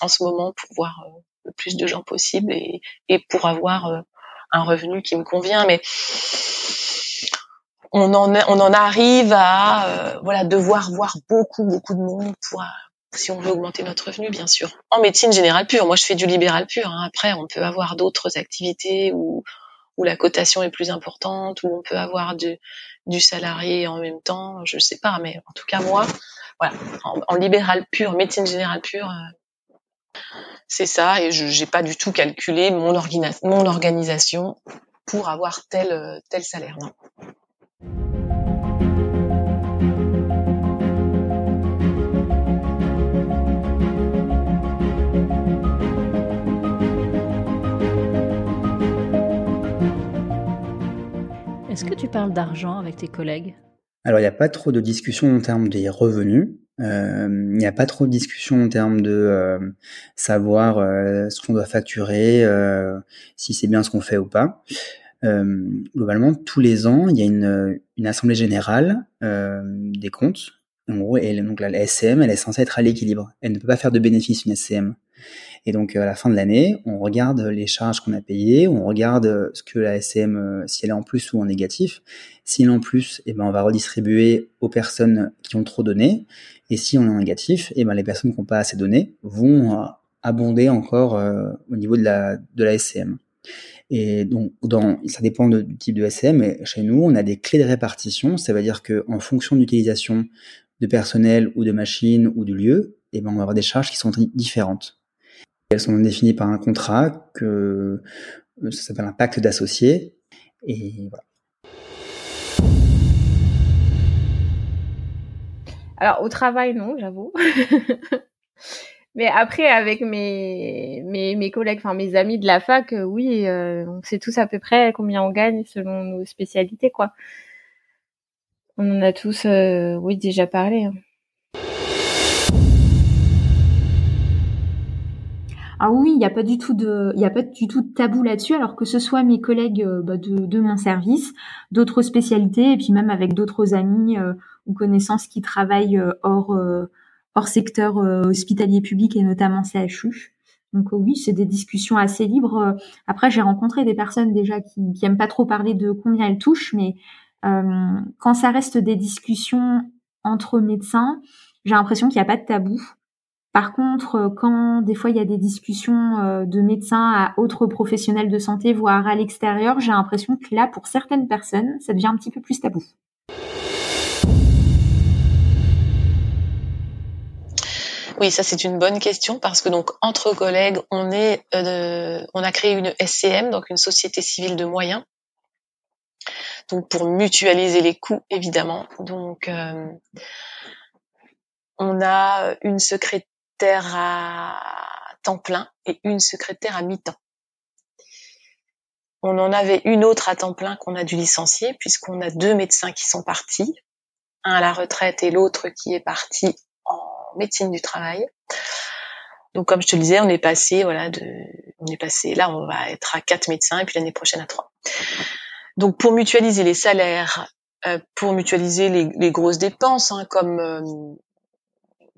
en ce moment pour voir euh, le plus de gens possible et, et pour avoir euh, un revenu qui me convient. Mais on en, on en arrive à euh, voilà devoir voir beaucoup beaucoup de monde pour si on veut augmenter notre revenu, bien sûr. En médecine générale pure, moi je fais du libéral pur. Hein. Après, on peut avoir d'autres activités où, où la cotation est plus importante, où on peut avoir du, du salarié en même temps. Je sais pas, mais en tout cas moi, voilà, en, en libéral pur, médecine générale pure, c'est ça, et je n'ai pas du tout calculé mon, mon organisation pour avoir tel, euh, tel salaire. Non.
Est-ce que tu parles d'argent avec tes collègues?
Alors, il n'y a pas trop de discussion en termes des revenus. Euh, il n'y a pas trop de discussion en termes de euh, savoir euh, ce qu'on doit facturer, si c'est bien ce qu'on fait ou pas. globalement, tous les ans, il y a une, une assemblée générale des comptes. En gros, et donc la, la SCM, elle est censée être à l'équilibre. Elle ne peut pas faire de bénéfice une SCM. Et donc à la fin de l'année, on regarde les charges qu'on a payées, on regarde ce que la SCM, si elle est en plus ou en négatif. Si elle est en plus, eh ben on va redistribuer aux personnes qui ont trop donné. Et si on est négatif, eh ben les personnes qui n'ont pas assez donné vont euh, abonder encore euh, au niveau de la, de la SCM. Et donc, dans, ça dépend du type de SCM, mais chez nous, on a des clés de répartition. Ça veut dire que en fonction de l'utilisation de personnel ou de machines ou de lieu, eh ben, on va avoir des charges qui sont différentes. Elles sont définies par un contrat que euh, ça s'appelle un pacte d'associés. Et voilà.
Alors au travail, non, j'avoue. Mais après, avec mes, mes, mes collègues, enfin mes amis de la fac, euh, oui, euh, on sait tous à peu près combien on gagne selon nos spécialités, quoi. On en a tous, euh, oui, déjà parlé. Hein.
Ah oui, il n'y a pas du tout de, il a pas du tout de tabou là-dessus. Alors que ce soit mes collègues euh, bah, de, de, mon service, d'autres spécialités, et puis même avec d'autres amis euh, ou connaissances qui travaillent euh, hors hors secteur hospitalier public et notamment CHU. Donc oui, c'est des discussions assez libres. Après, j'ai rencontré des personnes déjà qui, qui aiment pas trop parler de combien elles touchent, mais quand ça reste des discussions entre médecins, j'ai l'impression qu'il n'y a pas de tabou. Par contre, euh, quand des fois il y a des discussions euh, de médecins à autres professionnels de santé, voire à l'extérieur, j'ai l'impression que là, pour certaines personnes, ça devient un petit peu plus tabou.
Oui, ça c'est une bonne question parce que donc entre collègues, on euh, a créé une SCM, donc une société civile de moyens, donc pour mutualiser les coûts évidemment. Donc on a une secrétaire à temps plein et une secrétaire à mi-temps. On en avait une autre à temps plein qu'on a dû licencier puisqu'on a deux médecins qui sont partis, un à la retraite et l'autre qui est parti en médecine du travail. Donc comme je te le disais, on est passé voilà de on est passé là on va être à quatre médecins et puis l'année prochaine à trois. Donc pour mutualiser les salaires, euh, pour mutualiser les, grosses dépenses hein, comme euh,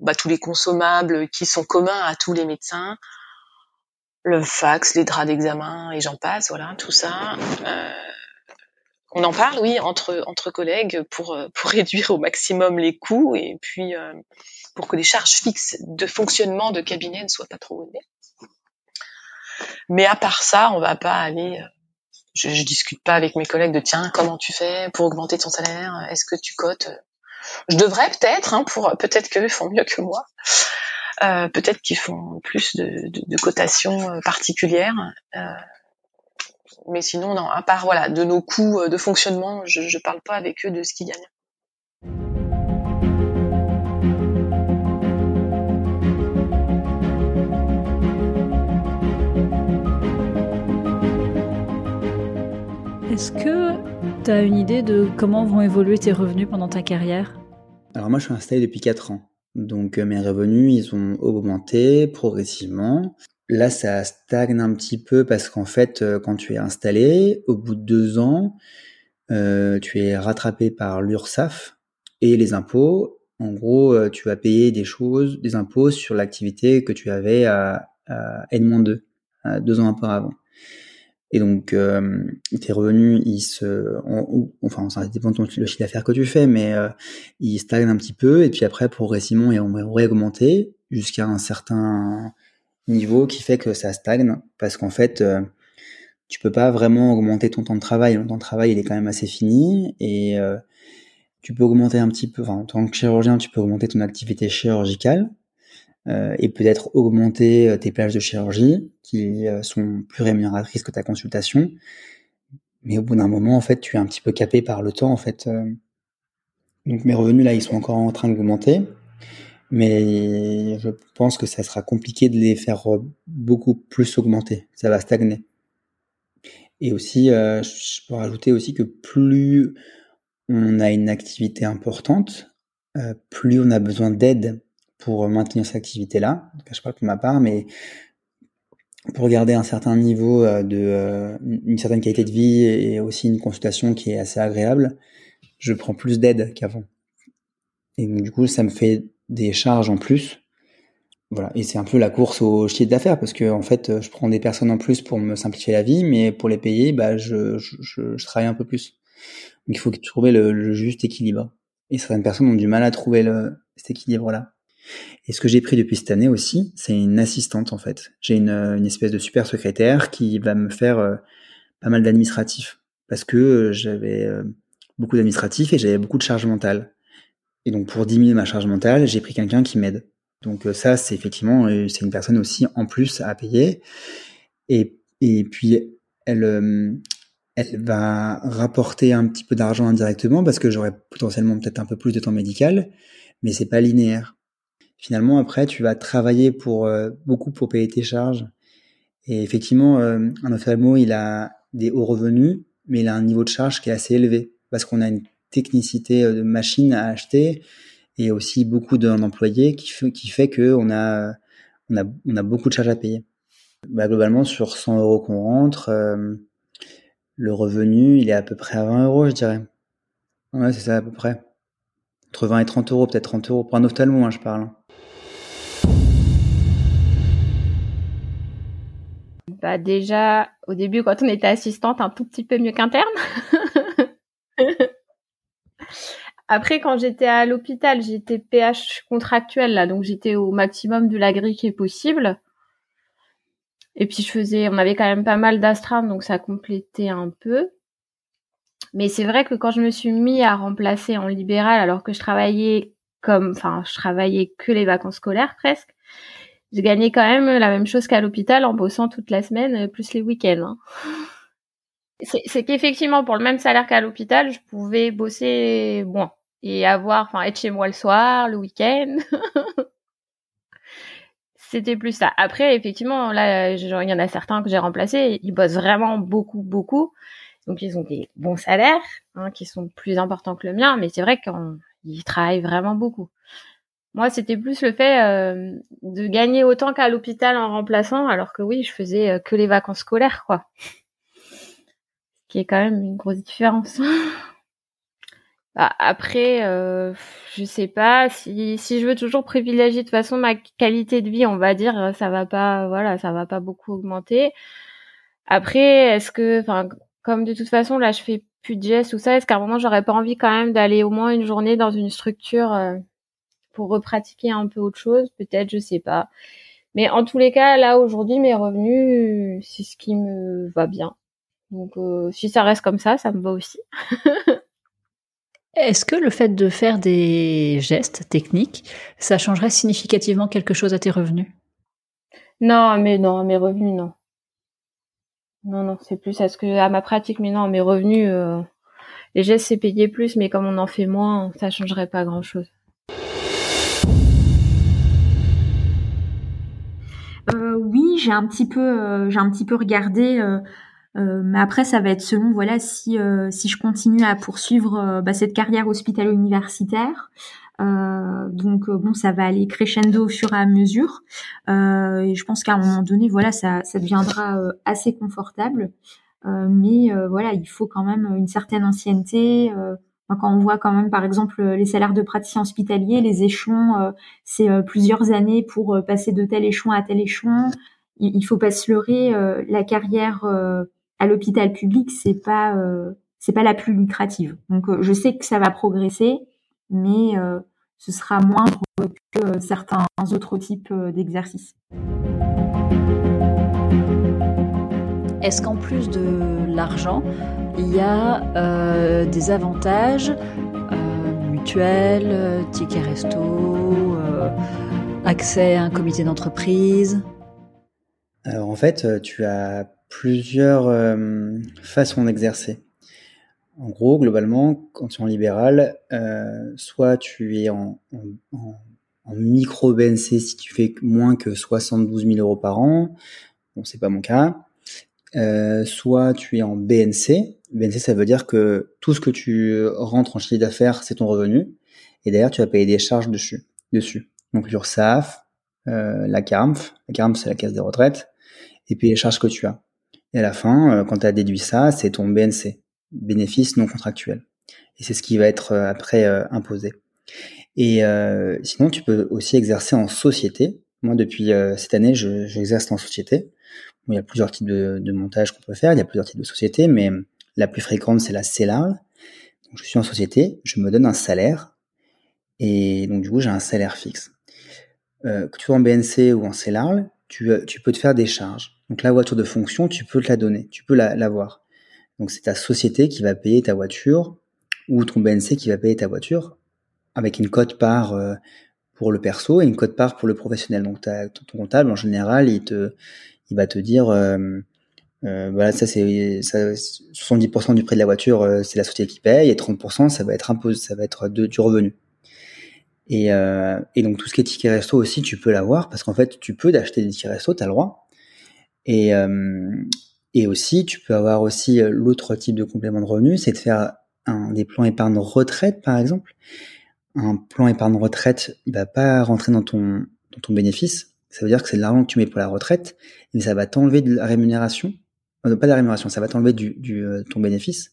bah, tous les consommables qui sont communs à tous les médecins, le fax, les draps d'examen et j'en passe, voilà, tout ça. Euh, on en parle, oui, entre entre collègues pour euh, réduire au maximum les coûts et puis euh, pour que les charges fixes de fonctionnement de cabinet ne soient pas trop élevées. Mais à part ça, on va pas aller. Je, je discute pas avec mes collègues de tiens comment tu fais pour augmenter ton salaire, est-ce que tu cotes? Je devrais peut-être, hein, pour peut-être qu'eux font mieux que moi. Euh, peut-être qu'ils font plus de, cotations euh, particulières. Euh, mais sinon, non, à part voilà, de nos coûts de fonctionnement, je ne parle pas avec eux de ce qu'ils gagnent.
Est-ce que tu as une idée de comment vont évoluer tes revenus pendant ta carrière?
Alors moi je suis installé depuis 4 ans. Donc euh, mes revenus, ils ont augmenté progressivement. Là, ça stagne un petit peu parce qu'en fait, euh, quand tu es installé, au bout de deux ans, euh, tu es rattrapé par l'URSSAF et les impôts. En gros, tu vas payer des choses, des impôts sur l'activité que tu avais à, à N-2, deux ans auparavant. Et donc, euh, tes revenus, ils se, enfin, ça dépend de ton, le chiffre d'affaires que tu fais, mais euh, ils stagnent un petit peu. Et puis après, progressivement, ils vont réaugmenter jusqu'à un certain niveau qui fait que ça stagne, parce qu'en fait, euh, tu peux pas vraiment augmenter ton temps de travail. Ton temps de travail, il est quand même assez fini, et euh, tu peux augmenter un petit peu. Enfin, en tant que chirurgien, tu peux augmenter ton activité chirurgicale, et peut-être augmenter euh, tes plages de chirurgie qui euh, sont plus rémunératrices que ta consultation. Mais au bout d'un moment, en fait, tu es un petit peu capé par le temps, en fait. Donc mes revenus là, ils sont encore en train d'augmenter, mais je pense que ça sera compliqué de les faire beaucoup plus augmenter. Ça va stagner. Et aussi, je peux rajouter aussi que plus on a une activité importante, plus on a besoin d'aide pour maintenir cette activité-là. Je parle pour ma part, mais pour garder un certain niveau euh, de euh, une certaine qualité de vie et aussi une consultation qui est assez agréable, je prends plus d'aide qu'avant. Et donc, du coup, ça me fait des charges en plus. Voilà. Et c'est un peu la course au chiffre d'affaires parce que, en fait, je prends des personnes en plus pour me simplifier la vie, mais pour les payer, bah, je, travaille un peu plus. Donc, il faut trouver le, juste équilibre. Et certaines personnes ont du mal à trouver cet équilibre-là. Et ce que j'ai pris depuis cette année aussi, c'est une assistante en fait. J'ai une, une, espèce de super secrétaire qui va me faire euh, pas mal d'administratifs parce que euh, j'avais euh, beaucoup d'administratifs et j'avais beaucoup de charge mentale. Et donc pour diminuer ma charge mentale, j'ai pris quelqu'un qui m'aide. Donc ça, c'est effectivement, c'est une personne aussi en plus à payer. Et, et puis elle, elle va rapporter un petit peu d'argent indirectement parce que j'aurai potentiellement peut-être un peu plus de temps médical, mais c'est pas linéaire finalement après tu vas travailler pour euh, beaucoup pour payer tes charges. Et effectivement, euh, un ophtalmo, il a des hauts revenus, mais il a un niveau de charge qui est assez élevé parce qu'on a une technicité euh, de machine à acheter et aussi beaucoup d'employés qui fait, qui fait que on a, on a, on a beaucoup de charges à payer. bah, Globalement, sur 100 euros qu'on rentre, euh, le revenu, il est à peu près à 20 euros, je dirais. Ouais, c'est ça à peu près. Entre 20 et 30 euros, peut-être 30 euros. Pour un ophtalmo, hein, je parle.
Bah déjà, au début, quand on était assistante, un tout petit peu mieux qu'interne. Après, quand j'étais à l'hôpital, j'étais PH contractuel là, donc j'étais au maximum de la grille qui est possible. Et puis je faisais, on avait quand même pas mal d'astreintes, donc ça complétait un peu. Mais c'est vrai que quand je me suis mis à remplacer en libéral, alors que je travaillais comme, enfin, je travaillais que les vacances scolaires presque, j'ai gagné quand même la même chose qu'à l'hôpital en bossant toute la semaine euh, plus les week-ends. Hein. C'est qu'effectivement pour le même salaire qu'à l'hôpital, je pouvais bosser moins et avoir, enfin, être chez moi le soir, le week-end. C'était plus ça. Après, effectivement, là, il y en a certains que j'ai remplacés, ils bossent vraiment beaucoup, beaucoup. Donc, ils ont des bons salaires, hein, qui sont plus importants que le mien, mais c'est vrai qu'ils travaillent vraiment beaucoup. Moi, c'était plus le fait euh, de gagner autant qu'à l'hôpital en remplaçant, alors que oui, je faisais euh, que les vacances scolaires, quoi. Ce qui est quand même une grosse différence. bah, après, euh, je sais pas si si je veux toujours privilégier de toute façon ma qualité de vie, on va dire, ça va pas, voilà, ça va pas beaucoup augmenter. Après, est-ce que, enfin, comme de toute façon là, je fais plus de gestes ou ça, est-ce qu'à un moment j'aurais pas envie quand même d'aller au moins une journée dans une structure pour repratiquer un peu autre chose, peut-être, je sais pas. Mais en tous les cas, là aujourd'hui, mes revenus, c'est ce qui me va bien. Donc euh, si ça reste comme ça, ça me va aussi.
Est-ce que le fait de faire des gestes techniques, ça changerait significativement quelque chose à tes revenus?
Non, mais non, à mes revenus, non. Non, non, c'est plus à ce que à ma pratique, mais non, mes revenus, euh, les gestes c'est payé plus, mais comme on en fait moins, ça changerait pas grand-chose.
Euh, oui, j'ai un petit peu, euh, j'ai un petit peu regardé, euh, mais après ça va être selon voilà si si je continue à poursuivre bah, cette carrière hospitalo-universitaire. donc bon, ça va aller crescendo au fur et à mesure. et je pense qu'à un moment donné, voilà, ça, ça deviendra assez confortable. mais voilà, il faut quand même une certaine ancienneté quand on voit quand même, par exemple, les salaires de praticiens hospitaliers, les échelons, euh, c'est euh, plusieurs années pour euh, passer de tel échelon à tel échelon. Il, il faut pas se leurrer. la carrière à l'hôpital public, c'est pas c'est pas la plus lucrative. Donc, je sais que ça va progresser, mais ce sera moindre que certains autres types d'exercices.
Est-ce qu'en plus de l'argent, il y a euh, des avantages euh, mutuels, euh, tickets resto, accès à un comité d'entreprise
Alors en fait, tu as plusieurs façons d'exercer. En gros, globalement, quand tu es en libéral, soit tu es en, micro BNC si tu fais moins que 72 000 euros par an. Bon, c'est pas mon cas. Euh, soit tu es en BNC. BNC, ça veut dire que tout ce que tu rentres en chiffre d'affaires, c'est ton revenu. Et d'ailleurs, tu vas payer des charges dessus. dessus. Donc l'URSSAF, euh, la CARMF. La CARMF, c'est la caisse des retraites. Et puis les charges que tu as. Et à la fin, euh, quand tu as déduit ça, c'est ton BNC, bénéfice non contractuel. Et c'est ce qui va être euh, après imposé. Et sinon, tu peux aussi exercer en société. Moi, depuis cette année, j'exerce je, en société il y a plusieurs types de, de montage qu'on peut faire, il y a plusieurs types de sociétés, mais la plus fréquente, c'est la CELAR. Je suis en société, je me donne un salaire, et donc du coup, j'ai un salaire fixe. Euh, que tu sois en BNC ou en CELAR, tu, tu peux te faire des charges. Donc la voiture de fonction, tu peux te la donner, tu peux l'avoir. donc c'est ta société qui va payer ta voiture, ou ton BNC qui va payer ta voiture, avec une cote part euh, pour le perso et une cote part pour le professionnel. Donc ton comptable, en général, il te, il va te dire euh, euh, voilà ça c'est 70% du prix de la voiture euh, c'est la société qui paye et 30% ça va être ça va être du revenu. Et, donc tout ce qui est ticket resto aussi tu peux l'avoir parce qu'en fait tu peux d'acheter des tickets resto tu as le droit. Et aussi tu peux avoir aussi l'autre type de complément de revenu c'est de faire des plans épargne retraite par exemple. Un plan épargne retraite il va pas rentrer dans ton dans ton bénéfice Ça veut dire que c'est de l'argent que tu mets pour la retraite, mais ça va t'enlever de la rémunération, euh, pas de la rémunération, ça va t'enlever du, du euh, ton bénéfice,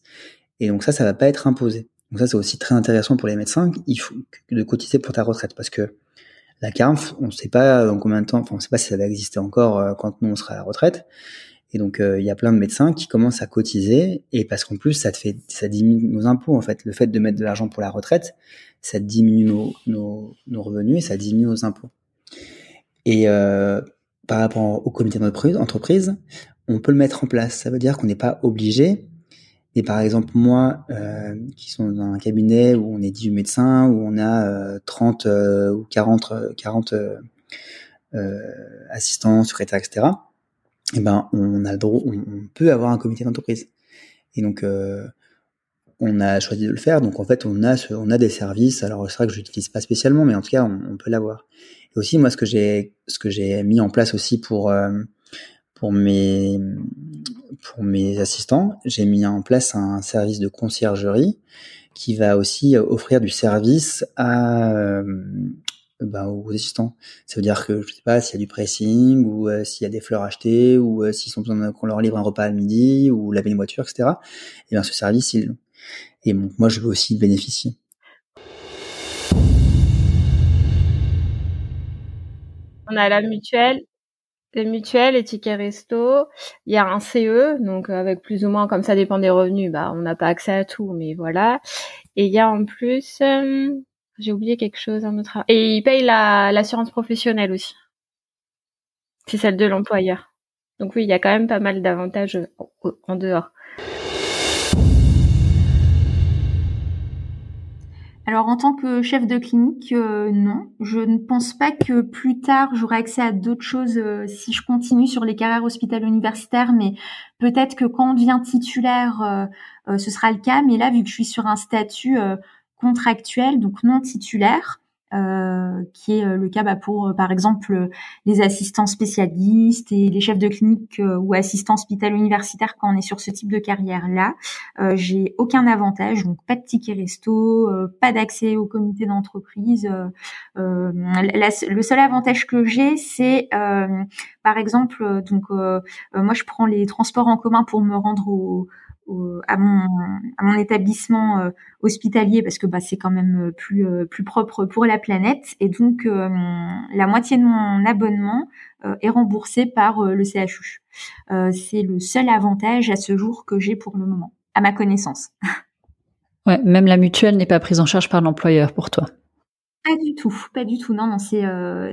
et donc ça, ça va pas être imposé. Donc ça, c'est aussi très intéressant pour les médecins. Il faut de cotiser pour ta retraite parce que la CARF, on ne sait pas en combien de temps, enfin on ne sait pas si ça va exister encore quand nous on sera à la retraite. Et donc il y a plein de médecins qui commencent à cotiser et parce qu'en plus ça te fait, ça diminue nos impôts en fait. Le fait de mettre de l'argent pour la retraite, ça diminue nos, nos revenus et ça diminue nos impôts. Et euh, par rapport au comité d'entreprise, on peut le mettre en place. Ça veut dire qu'on n'est pas obligé. Et par exemple, moi, euh, qui sont dans un cabinet où on est 18 médecins, où on a euh, 30 euh, ou 40, 40 euh, assistants, secrétaires, etc., eh ben, on a le droit, on, peut avoir un comité d'entreprise. Et donc, on a choisi de le faire. Donc en fait, on a on a des services. Alors c'est vrai que je l'utilise pas spécialement, mais en tout cas, on peut l'avoir. Et aussi moi, ce que j'ai, ce que j'ai mis en place aussi pour euh, pour mes pour mes assistants, j'ai mis en place un service de conciergerie qui va aussi offrir du service à euh, bah, aux assistants. Ça veut dire que je sais pas s'il y a du pressing ou euh, s'il y a des fleurs achetées ou s'ils ont besoin qu'on leur livre un repas à midi ou laver une voiture, etc. Et bien ce service ils l'ont. Et moi, je veux aussi bénéficier.
On a la mutuelle, les mutuelles, les tickets resto. Il y a un CE, donc avec plus ou moins, comme ça dépend des revenus, bah on n'a pas accès à tout, mais voilà. Et il y a en plus, euh, j'ai oublié quelque chose, un autre. Et ils payent la l'assurance professionnelle aussi. C'est celle de l'employeur. Donc oui, il y a quand même pas mal d'avantages en dehors.
Alors en tant que chef de clinique, euh, non. Je ne pense pas que plus tard j'aurai accès à d'autres choses euh, si je continue sur les carrières hospitalo-universitaires, mais peut-être que quand on devient titulaire, euh, ce sera le cas. Mais là, vu que je suis sur un statut contractuel, donc non titulaire, euh, qui est euh, le cas bah, pour euh, par exemple les assistants spécialistes et les chefs de clinique ou assistants hospital universitaires quand on est sur ce type de carrière là j'ai aucun avantage donc pas de ticket resto pas d'accès au comité d'entreprise le seul avantage que j'ai c'est par exemple donc moi je prends les transports en commun pour me rendre au à mon à mon établissement euh, hospitalier parce que bah c'est quand même euh, plus euh, plus propre pour la planète et donc la moitié de mon abonnement est remboursé par le CHU. c'est le seul avantage à ce jour que j'ai pour le moment, à ma connaissance.
Ouais, même la mutuelle n'est pas prise en charge par l'employeur pour toi.
Pas du tout, pas du tout. Non, non, c'est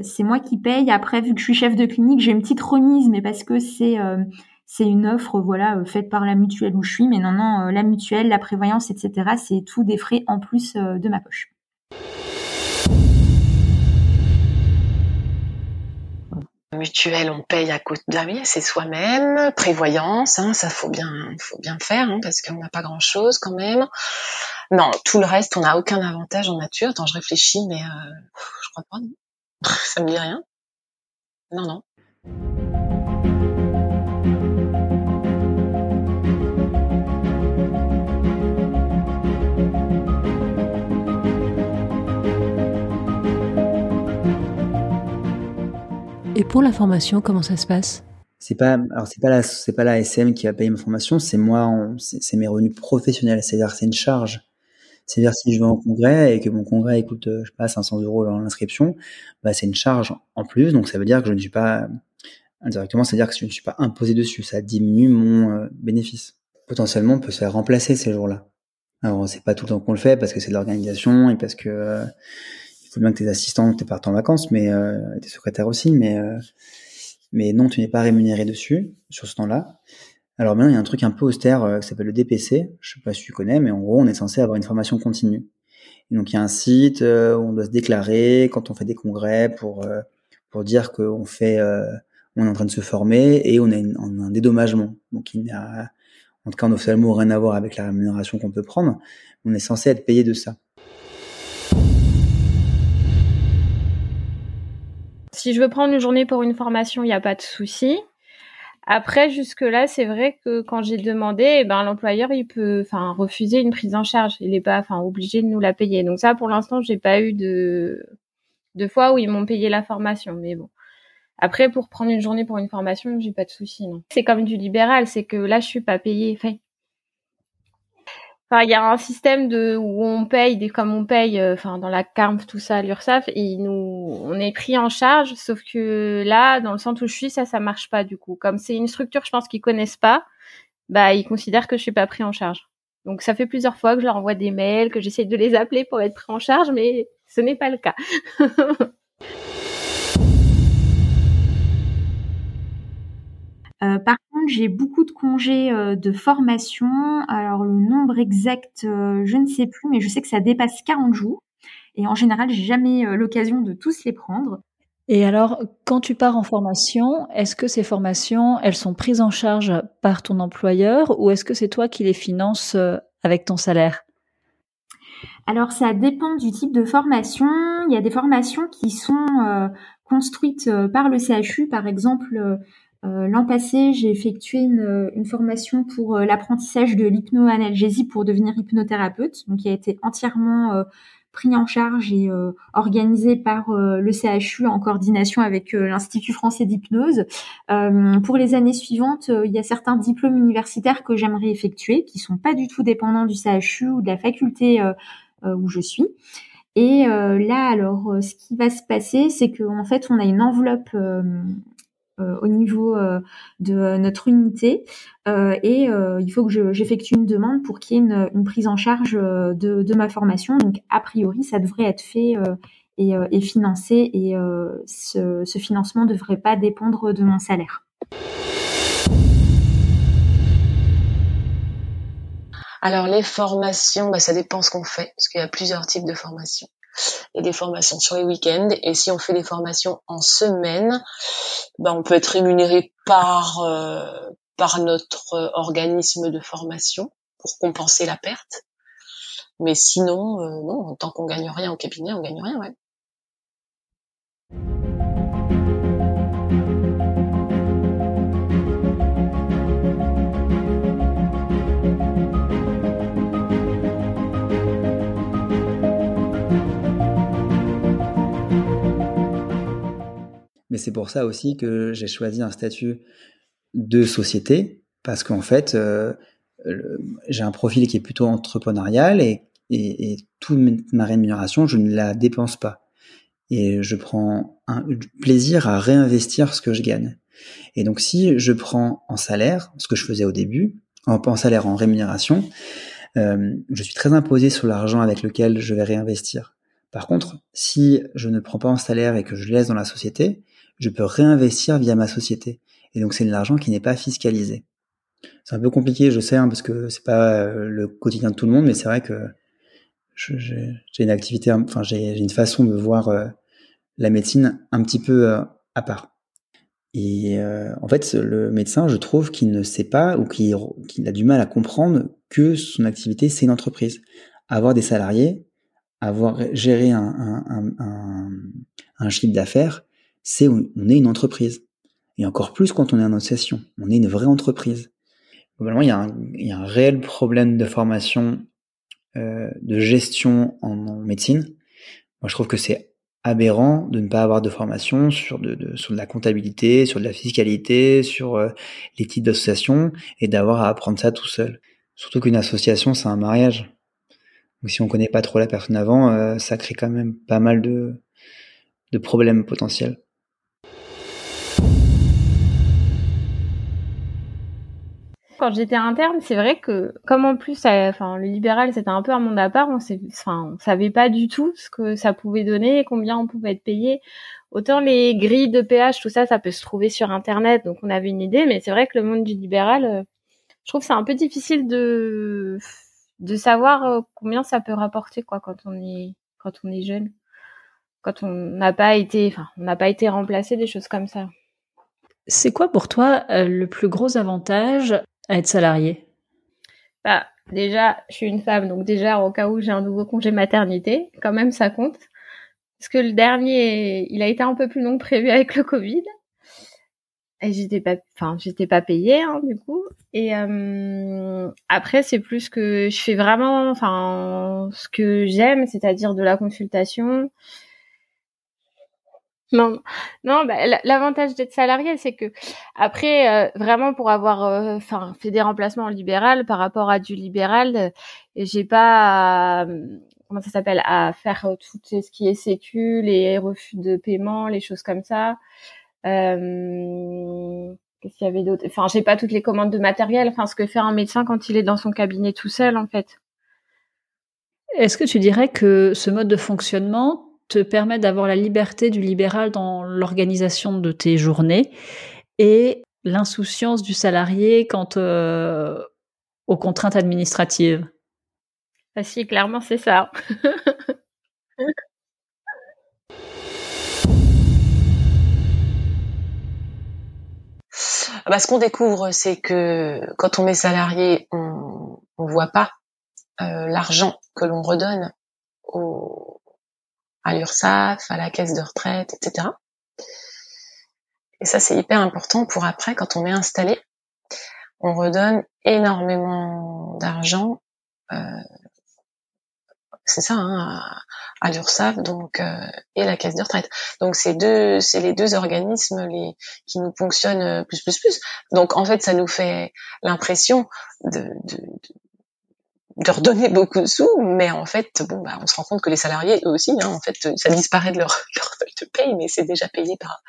c'est moi qui paye. Après, vu que je suis chef de clinique, j'ai une petite remise, mais parce que c'est c'est une offre voilà euh, faite par la mutuelle où je suis, mais non non euh, la mutuelle, la prévoyance, etc. C'est tout des frais en plus euh, de ma poche.
Mutuelle, on paye à côté de c'est soi-même. Prévoyance, hein, ça faut bien, faut bien faire hein, parce qu'on n'a pas grand-chose quand même. Non, tout le reste, on n'a aucun avantage en nature. Attends, je réfléchis, mais je crois pas. Non. Ça me dit rien. Non, non.
Et pour la formation, comment ça se passe?
C'est pas alors c'est pas la c'est pas la SM qui va payer ma formation, c'est moi c'est mes revenus professionnels, c'est-à-dire c'est une charge. C'est-à-dire si je vais en congrès et que mon congrès coûte je sais pas 500 euros l'inscription, bah c'est une charge en plus, donc ça veut dire que je ne suis pas indirectement, c'est-à-dire que je ne suis pas imposé dessus, ça diminue mon euh, bénéfice. Potentiellement, on peut se faire remplacer ces jours-là. Alors c'est pas tout le temps qu'on le fait parce que c'est de l'organisation et parce que euh, faut bien que tes assistants te partent en vacances, mais euh, tes secrétaires aussi, mais euh, mais non, tu n'es pas rémunéré dessus sur ce temps-là. Alors maintenant, il y a un truc un peu austère euh, qui s'appelle le DPC. Je sais pas si tu connais, mais en gros, on est censé avoir une formation continue. Donc il y a un site euh, où on doit se déclarer quand on fait des congrès pour euh, pour dire qu'on fait, on est en train de se former et on a, un dédommagement. Donc il n'y a, en tout cas en ophtalmo, rien à voir avec la rémunération qu'on peut prendre. On est censé être payé de ça.
Si je veux prendre une journée pour une formation, il n'y a pas de souci. Après, jusque-là, c'est vrai que quand j'ai demandé, eh ben, l'employeur, il peut, refuser une prise en charge. Il n'est pas, obligé de nous la payer. Donc ça, pour l'instant, j'ai pas eu de, de fois où ils m'ont payé la formation. Mais bon, Après, pour prendre une journée pour une formation, j'ai pas de souci. Non. C'est comme du libéral, c'est que là, je suis pas payée. Enfin, il y a un système de où on paye des comme on paye, euh, enfin dans la CARMF tout ça, l'URSSAF, et nous on est pris en charge. Sauf que là, dans le centre où je suis, ça ça marche pas du coup. Comme c'est une structure, je pense qu'ils connaissent pas, bah ils considèrent que je suis pas pris en charge. Donc ça fait plusieurs fois que je leur envoie des mails, que j'essaie de les appeler pour être pris en charge, mais ce n'est pas le cas.
Euh, par contre, j'ai beaucoup de congés euh, de formation. Alors le nombre exact, euh, je ne sais plus, mais je sais que ça dépasse 40 jours. Et en général, j'ai jamais l'occasion de tous les prendre.
Et alors, quand tu pars en formation, est-ce que ces formations, elles sont prises en charge par ton employeur ou est-ce que c'est toi qui les finances avec ton salaire?
Alors, ça dépend du type de formation. Il y a des formations qui sont construites par le CHU, par exemple euh, l'an passé, j'ai effectué une, une, formation pour euh, l'apprentissage de l'hypnoanalgésie pour devenir hypnothérapeute, donc qui a été entièrement euh, pris en charge et organisé par le CHU en coordination avec l'Institut français d'hypnose. pour les années suivantes, il y a certains diplômes universitaires que j'aimerais effectuer, qui sont pas du tout dépendants du CHU ou de la faculté où je suis. Et là, alors, ce qui va se passer, c'est qu'en fait, on a une enveloppe euh, au niveau euh, de notre unité euh, et il faut que j'effectue une demande pour qu'il y ait une, une, prise en charge de, de, ma formation. Donc a priori, ça devrait être fait et, et, financé et ce, ce financement ne devrait pas dépendre de mon salaire.
Alors les formations, bah, ça dépend ce qu'on fait, parce qu'il y a plusieurs types de formations et des formations sur les week-ends. Et si on fait des formations en semaine, ben on peut être rémunéré par euh, par notre organisme de formation pour compenser la perte. Mais sinon, euh, non, tant qu'on gagne rien au cabinet, on gagne rien, ouais.
Mais c'est pour ça aussi que j'ai choisi un statut de société, parce qu'en fait, euh, j'ai un profil qui est plutôt entrepreneurial et, et, toute ma rémunération, je ne la dépense pas. Et je prends plaisir à réinvestir ce que je gagne. Et donc si je prends en salaire, ce que je faisais au début, en, en salaire en rémunération, euh, je suis très imposé sur l'argent avec lequel je vais réinvestir. Par contre, si je ne prends pas en salaire et que je laisse dans la société, je peux réinvestir via ma société. Et donc c'est de l'argent qui n'est pas fiscalisé. C'est un peu compliqué, je sais, hein, parce que c'est pas euh, le quotidien de tout le monde, mais c'est vrai que j'ai une activité, enfin j'ai une façon de voir euh, la médecine un petit peu euh, à part. Et en fait, le médecin, je trouve qu'il ne sait pas ou qu'il a du mal à comprendre que son activité, c'est une entreprise. Avoir des salariés, avoir géré un, un, un chiffre d'affaires, c'est on est une entreprise. Et encore plus quand on est en association. On est une vraie entreprise. Globalement, il y a un, il y a un réel problème de formation, euh, de gestion en, médecine. Moi, je trouve que c'est aberrant de ne pas avoir de formation sur de, de, sur de la comptabilité, sur de la fiscalité, sur euh, les types d'associations et d'avoir à apprendre ça tout seul. Surtout qu'une association, c'est un mariage. Donc si on connaît pas trop la personne avant, euh, ça crée quand même pas mal de, de problèmes potentiels.
Quand j'étais interne, c'est vrai que comme en plus, enfin, le libéral c'était un peu un monde à part, on, enfin, savait pas du tout ce que ça pouvait donner, combien on pouvait être payé. Autant les grilles de péage, tout ça, ça peut se trouver sur internet, donc on avait une idée, mais c'est vrai que le monde du libéral, euh, je trouve c'est un peu difficile de de savoir euh, combien ça peut rapporter quoi quand on est quand on est jeune, quand on n'a pas été, enfin, on n'a pas été remplacé des choses comme ça.
C'est quoi pour toi euh, le plus gros avantage à être salarié?
Bah déjà, je suis une femme, donc déjà au cas où j'ai un nouveau congé maternité, quand même ça compte. Parce que le dernier, il a été un peu plus long que prévu avec le Covid. Et j'étais pas, enfin j'étais pas payée hein, du coup. Et euh, après c'est plus que je fais vraiment, enfin ce que j'aime, c'est-à-dire de la consultation, Non, non. Bah, l'avantage d'être salarié, c'est que après, euh, vraiment pour avoir, euh, enfin, fait des remplacements en libéral par rapport à du libéral, euh, j'ai pas, comment ça s'appelle, à faire tout ce qui est sécu, les refus de paiement, les choses comme ça. Qu'est-ce qu'il y avait d'autre? Enfin, j'ai pas toutes les commandes de matériel. Enfin, ce que fait un médecin quand il est dans son cabinet tout seul, en fait.
Est-ce que tu dirais que ce mode de fonctionnement te permet d'avoir la liberté du libéral dans l'organisation de tes journées et l'insouciance du salarié quant euh, aux contraintes administratives.
Ah si, clairement, c'est ça.
Ah bah, ce qu'on découvre, c'est que quand on est salarié, on ne voit pas euh, l'argent que l'on redonne aux, à l'URSSAF, à la caisse de retraite, etc. Et ça, c'est hyper important pour après, quand on est installé, on redonne énormément d'argent, euh, c'est ça, hein, à, l'URSSAF donc euh, et la caisse de retraite. Donc c'est deux, c'est les deux organismes qui nous fonctionnent plus plus plus. Donc en fait, ça nous fait l'impression de redonner beaucoup de sous, mais en fait, bon, bah, on se rend compte que les salariés, eux aussi, hein, en fait, ça disparaît de leur, leur feuille de paye, mais c'est déjà payé par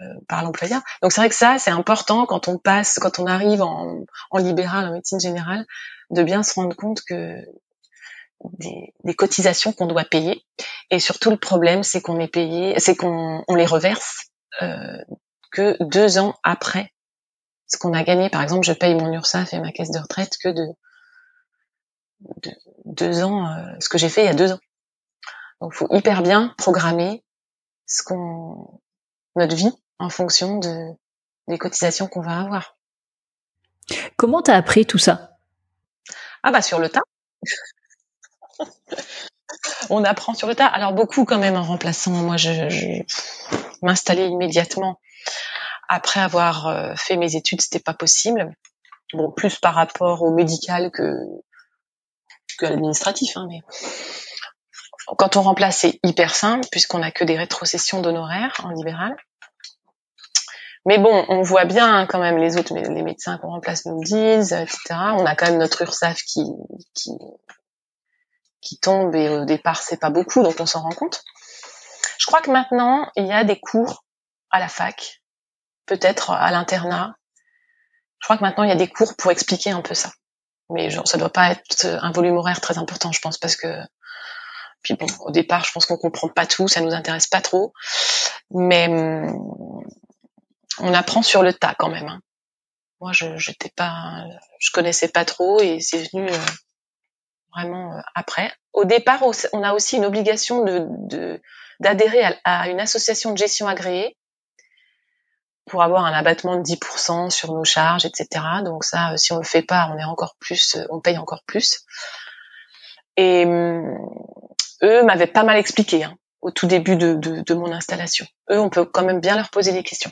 euh, par l'employeur. Donc c'est vrai que ça, c'est important quand on passe, quand on arrive en, en libéral, en médecine générale, de bien se rendre compte que des, des cotisations qu'on doit payer, et surtout le problème, c'est qu'on est payé, c'est qu'on on les reverse euh, que deux ans après ce qu'on a gagné. Par exemple, je paye mon URSAF et ma caisse de retraite que de deux ans, euh, ce que j'ai fait il y a deux ans. Donc, il faut hyper bien programmer ce qu'on, notre vie en fonction de des cotisations qu'on va avoir.
Comment t'as appris tout ça?
Ah bah sur le tas. On apprend sur le tas. Alors beaucoup quand même en remplaçant. Moi, je, je m'installer immédiatement après avoir euh, fait mes études, c'était pas possible. Bon, plus par rapport au médical que que l'administratif, hein, mais quand on remplace, c'est hyper simple puisqu'on a que des rétrocessions d'honoraires en libéral. Mais bon, on voit bien quand même les autres, les médecins qu'on remplace nous disent, etc. On a quand même notre URSAF qui, qui, qui tombe et au départ c'est pas beaucoup, donc on s'en rend compte. Je crois que maintenant il y a des cours à la fac, peut-être à l'internat. Je crois que maintenant il y a des cours pour expliquer un peu ça mais genre ça doit pas être un volume horaire très important, je pense, parce que puis bon, au départ, je pense qu'on comprend pas tout, ça nous intéresse pas trop, mais hum, on apprend sur le tas quand même. Hein. Moi, je j'étais pas, je connaissais pas trop et c'est venu euh, vraiment euh, après. Au départ, on a aussi une obligation de d'adhérer à, une association de gestion agréée pour avoir un abattement de 10% sur nos charges, etc. Donc ça, euh, si on le fait pas, on est encore plus, euh, on paye encore plus. Et hum, eux m'avaient pas mal expliqué hein, au tout début de, de, de, mon installation. Eux, on peut quand même bien leur poser des questions.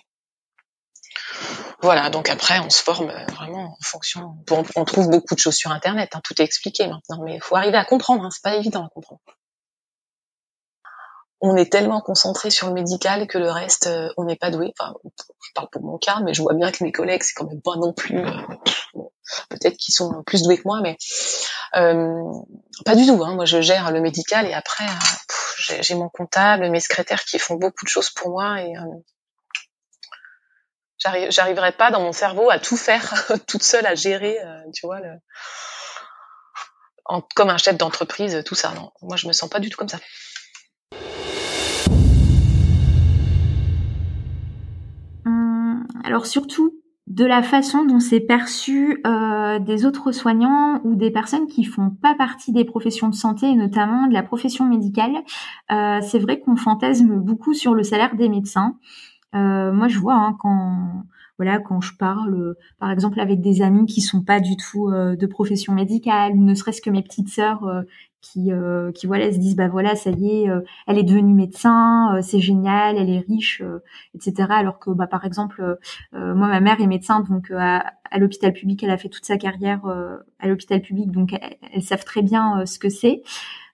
Voilà, donc après, on se forme euh, vraiment en fonction. On, trouve beaucoup de choses sur Internet, hein, tout est expliqué maintenant, mais il faut arriver à comprendre. Hein, c'est pas évident à comprendre on est tellement concentré sur le médical que le reste, euh, on n'est pas doué. Enfin, je parle pour mon cas, mais je vois bien que mes collègues, c'est quand même pas non plus. Euh, peut-être qu'ils sont plus doués que moi, mais euh, pas du tout. Hein. Moi, je gère le médical et après, j'ai mon comptable, mes secrétaires qui font beaucoup de choses pour moi et j'arriverai pas dans mon cerveau à tout faire toute seule, à gérer, tu vois, comme un chef d'entreprise, tout ça. Moi, je me sens pas du tout comme ça.
Alors surtout de la façon dont c'est perçu euh, des autres soignants ou des personnes qui font pas partie des professions de santé notamment de la profession médicale. Euh, c'est vrai qu'on fantasme beaucoup sur le salaire des médecins. Euh, moi, je vois hein, quand voilà quand je parle, par exemple, avec des amis qui sont pas du tout de profession médicale, ne serait-ce que mes petites sœurs qui euh, qui voilà se disent bah voilà ça y est euh, elle est devenue médecin euh, c'est génial elle est riche etc alors que bah par exemple moi ma mère est médecin donc à, à l'hôpital public elle a fait toute sa carrière à l'hôpital public donc elles, savent très bien ce que c'est.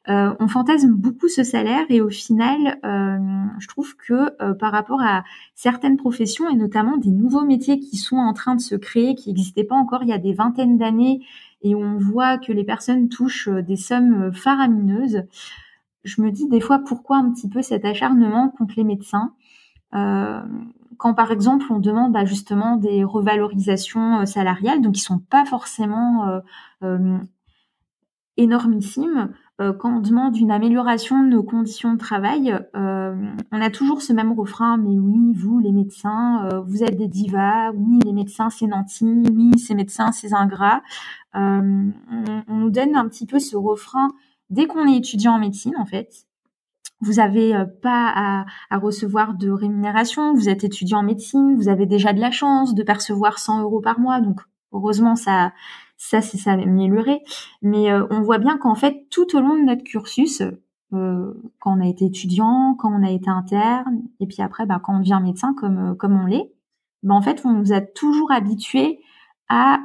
Euh, on fantasme beaucoup ce salaire et au final, euh, je trouve que euh, par rapport à certaines professions et notamment des nouveaux métiers qui sont en train de se créer, qui n'existaient pas encore il y a des vingtaines d'années et on voit que les personnes touchent des sommes faramineuses, je me dis des fois pourquoi un petit peu cet acharnement contre les médecins quand par exemple on demande bah, justement des revalorisations salariales, donc qui sont pas forcément énormissimes, euh, quand on demande une amélioration de nos conditions de travail, euh, on a toujours ce même refrain, mais oui, vous, les médecins, euh, vous êtes des divas, oui, les médecins, c'est nantis, oui, ces médecins, c'est ingrats. On, nous donne un petit peu ce refrain dès qu'on est étudiant en médecine, en fait. Vous n'avez pas à, recevoir de rémunération, vous êtes étudiant en médecine, vous avez déjà de la chance de percevoir 100 euros par mois, donc heureusement ça ça c'est ça amélioré. Mais euh, on voit bien qu'en fait, tout au long de notre cursus, euh, quand on a été étudiant, quand on a été interne, et puis après, bah, quand on devient médecin comme euh, comme on l'est, bah, en fait, on nous a toujours habitués à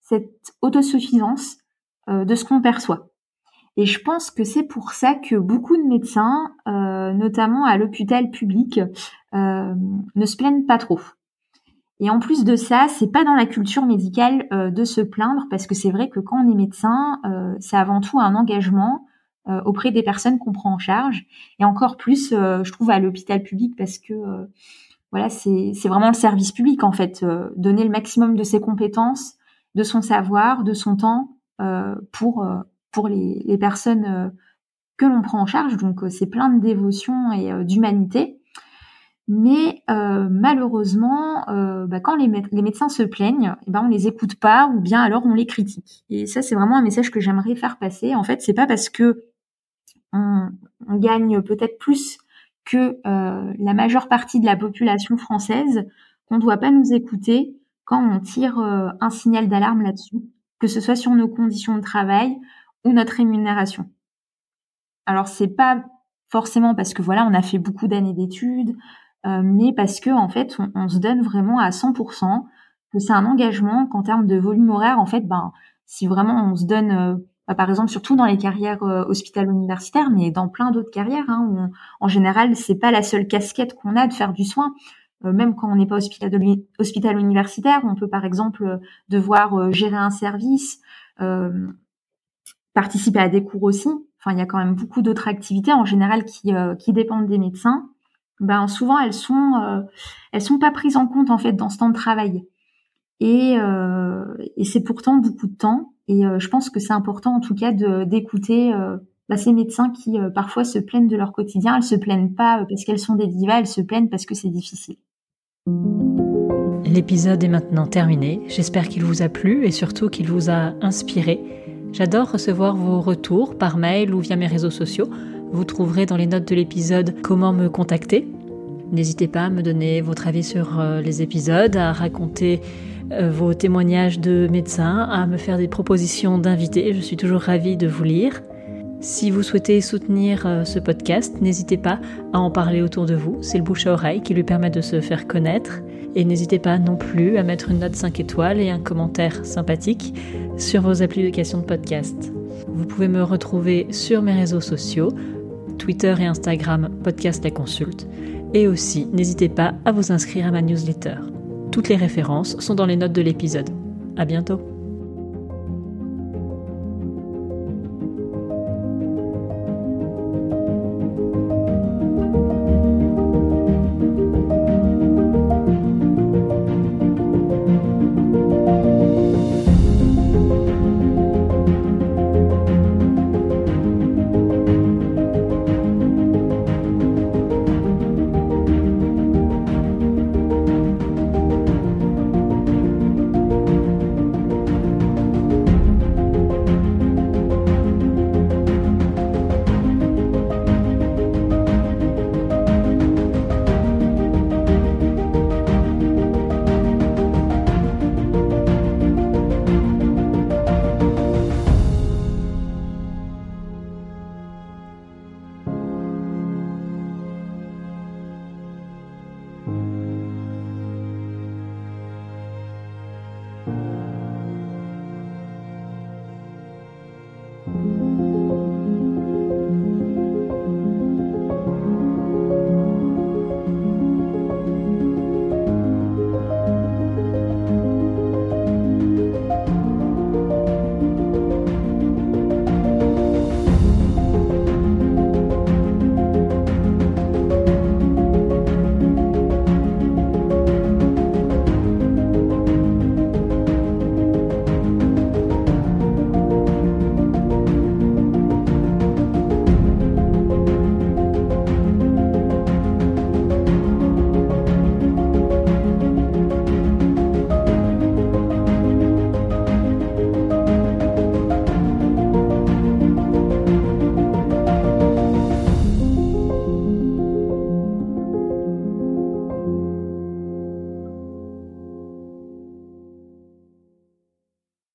cette autosuffisance de ce qu'on perçoit. Et je pense que c'est pour ça que beaucoup de médecins, notamment à l'hôpital public, ne se plaignent pas trop. Et en plus de ça, c'est pas dans la culture médicale euh, de se plaindre parce que c'est vrai que quand on est médecin, euh, c'est avant tout un engagement euh, auprès des personnes qu'on prend en charge. Et encore plus, je trouve à l'hôpital public parce que voilà, c'est vraiment le service public en fait, donner le maximum de ses compétences, de son savoir, de son temps pour pour les, les personnes que l'on prend en charge. Donc c'est plein de dévotion et d'humanité. Mais euh, malheureusement, euh, bah, quand les, médecins se plaignent, eh ben on les écoute pas ou bien alors on les critique. Et ça, c'est vraiment un message que j'aimerais faire passer. En fait, c'est pas parce que on, on gagne peut-être plus que euh, la majeure partie de la population française qu'on ne doit pas nous écouter quand on tire euh, un signal d'alarme là-dessus, que ce soit sur nos conditions de travail ou notre rémunération. Alors c'est pas forcément parce que voilà, on a fait beaucoup d'années d'études, euh, mais parce que en fait, on, se donne vraiment à 100%, que c'est un engagement qu'en termes de volume horaire, en fait, ben, si vraiment on se donne, euh, bah, par exemple, surtout dans les carrières euh, hospitalo-universitaires, mais dans plein d'autres carrières, hein, où en général, c'est pas la seule casquette qu'on a de faire du soin. même quand on n'est pas hospitalo-universitaire, on peut par exemple devoir gérer un service, participer à des cours aussi. Enfin, il y a quand même beaucoup d'autres activités en général qui, qui dépendent des médecins ben souvent elles sont euh, elles sont pas prises en compte en fait dans ce temps de travail. Et, euh, et c'est pourtant beaucoup de temps. Et euh, je pense que c'est important en tout cas d'écouter bah, ces médecins qui parfois se plaignent de leur quotidien. Elles se plaignent pas parce qu'elles sont des divas, elles se plaignent parce que c'est difficile.
L'épisode est maintenant terminé. J'espère qu'il vous a plu et surtout qu'il vous a inspiré. J'adore recevoir vos retours par mail ou via mes réseaux sociaux. Vous trouverez dans les notes de l'épisode comment me contacter. N'hésitez pas à me donner votre avis sur euh, les épisodes, à raconter euh, vos témoignages de médecins, à me faire des propositions d'invités. Je suis toujours ravie de vous lire. Si vous souhaitez soutenir euh, ce podcast, n'hésitez pas à en parler autour de vous. C'est le bouche à oreille qui lui permet de se faire connaître. Et n'hésitez pas non plus à mettre une note 5 étoiles et un commentaire sympathique sur vos applications de podcast. Vous pouvez me retrouver sur mes réseaux sociaux, Twitter et Instagram Podcast La Consulte. Et aussi, n'hésitez pas à vous inscrire à ma newsletter. Toutes les références sont dans les notes de l'épisode. À bientôt!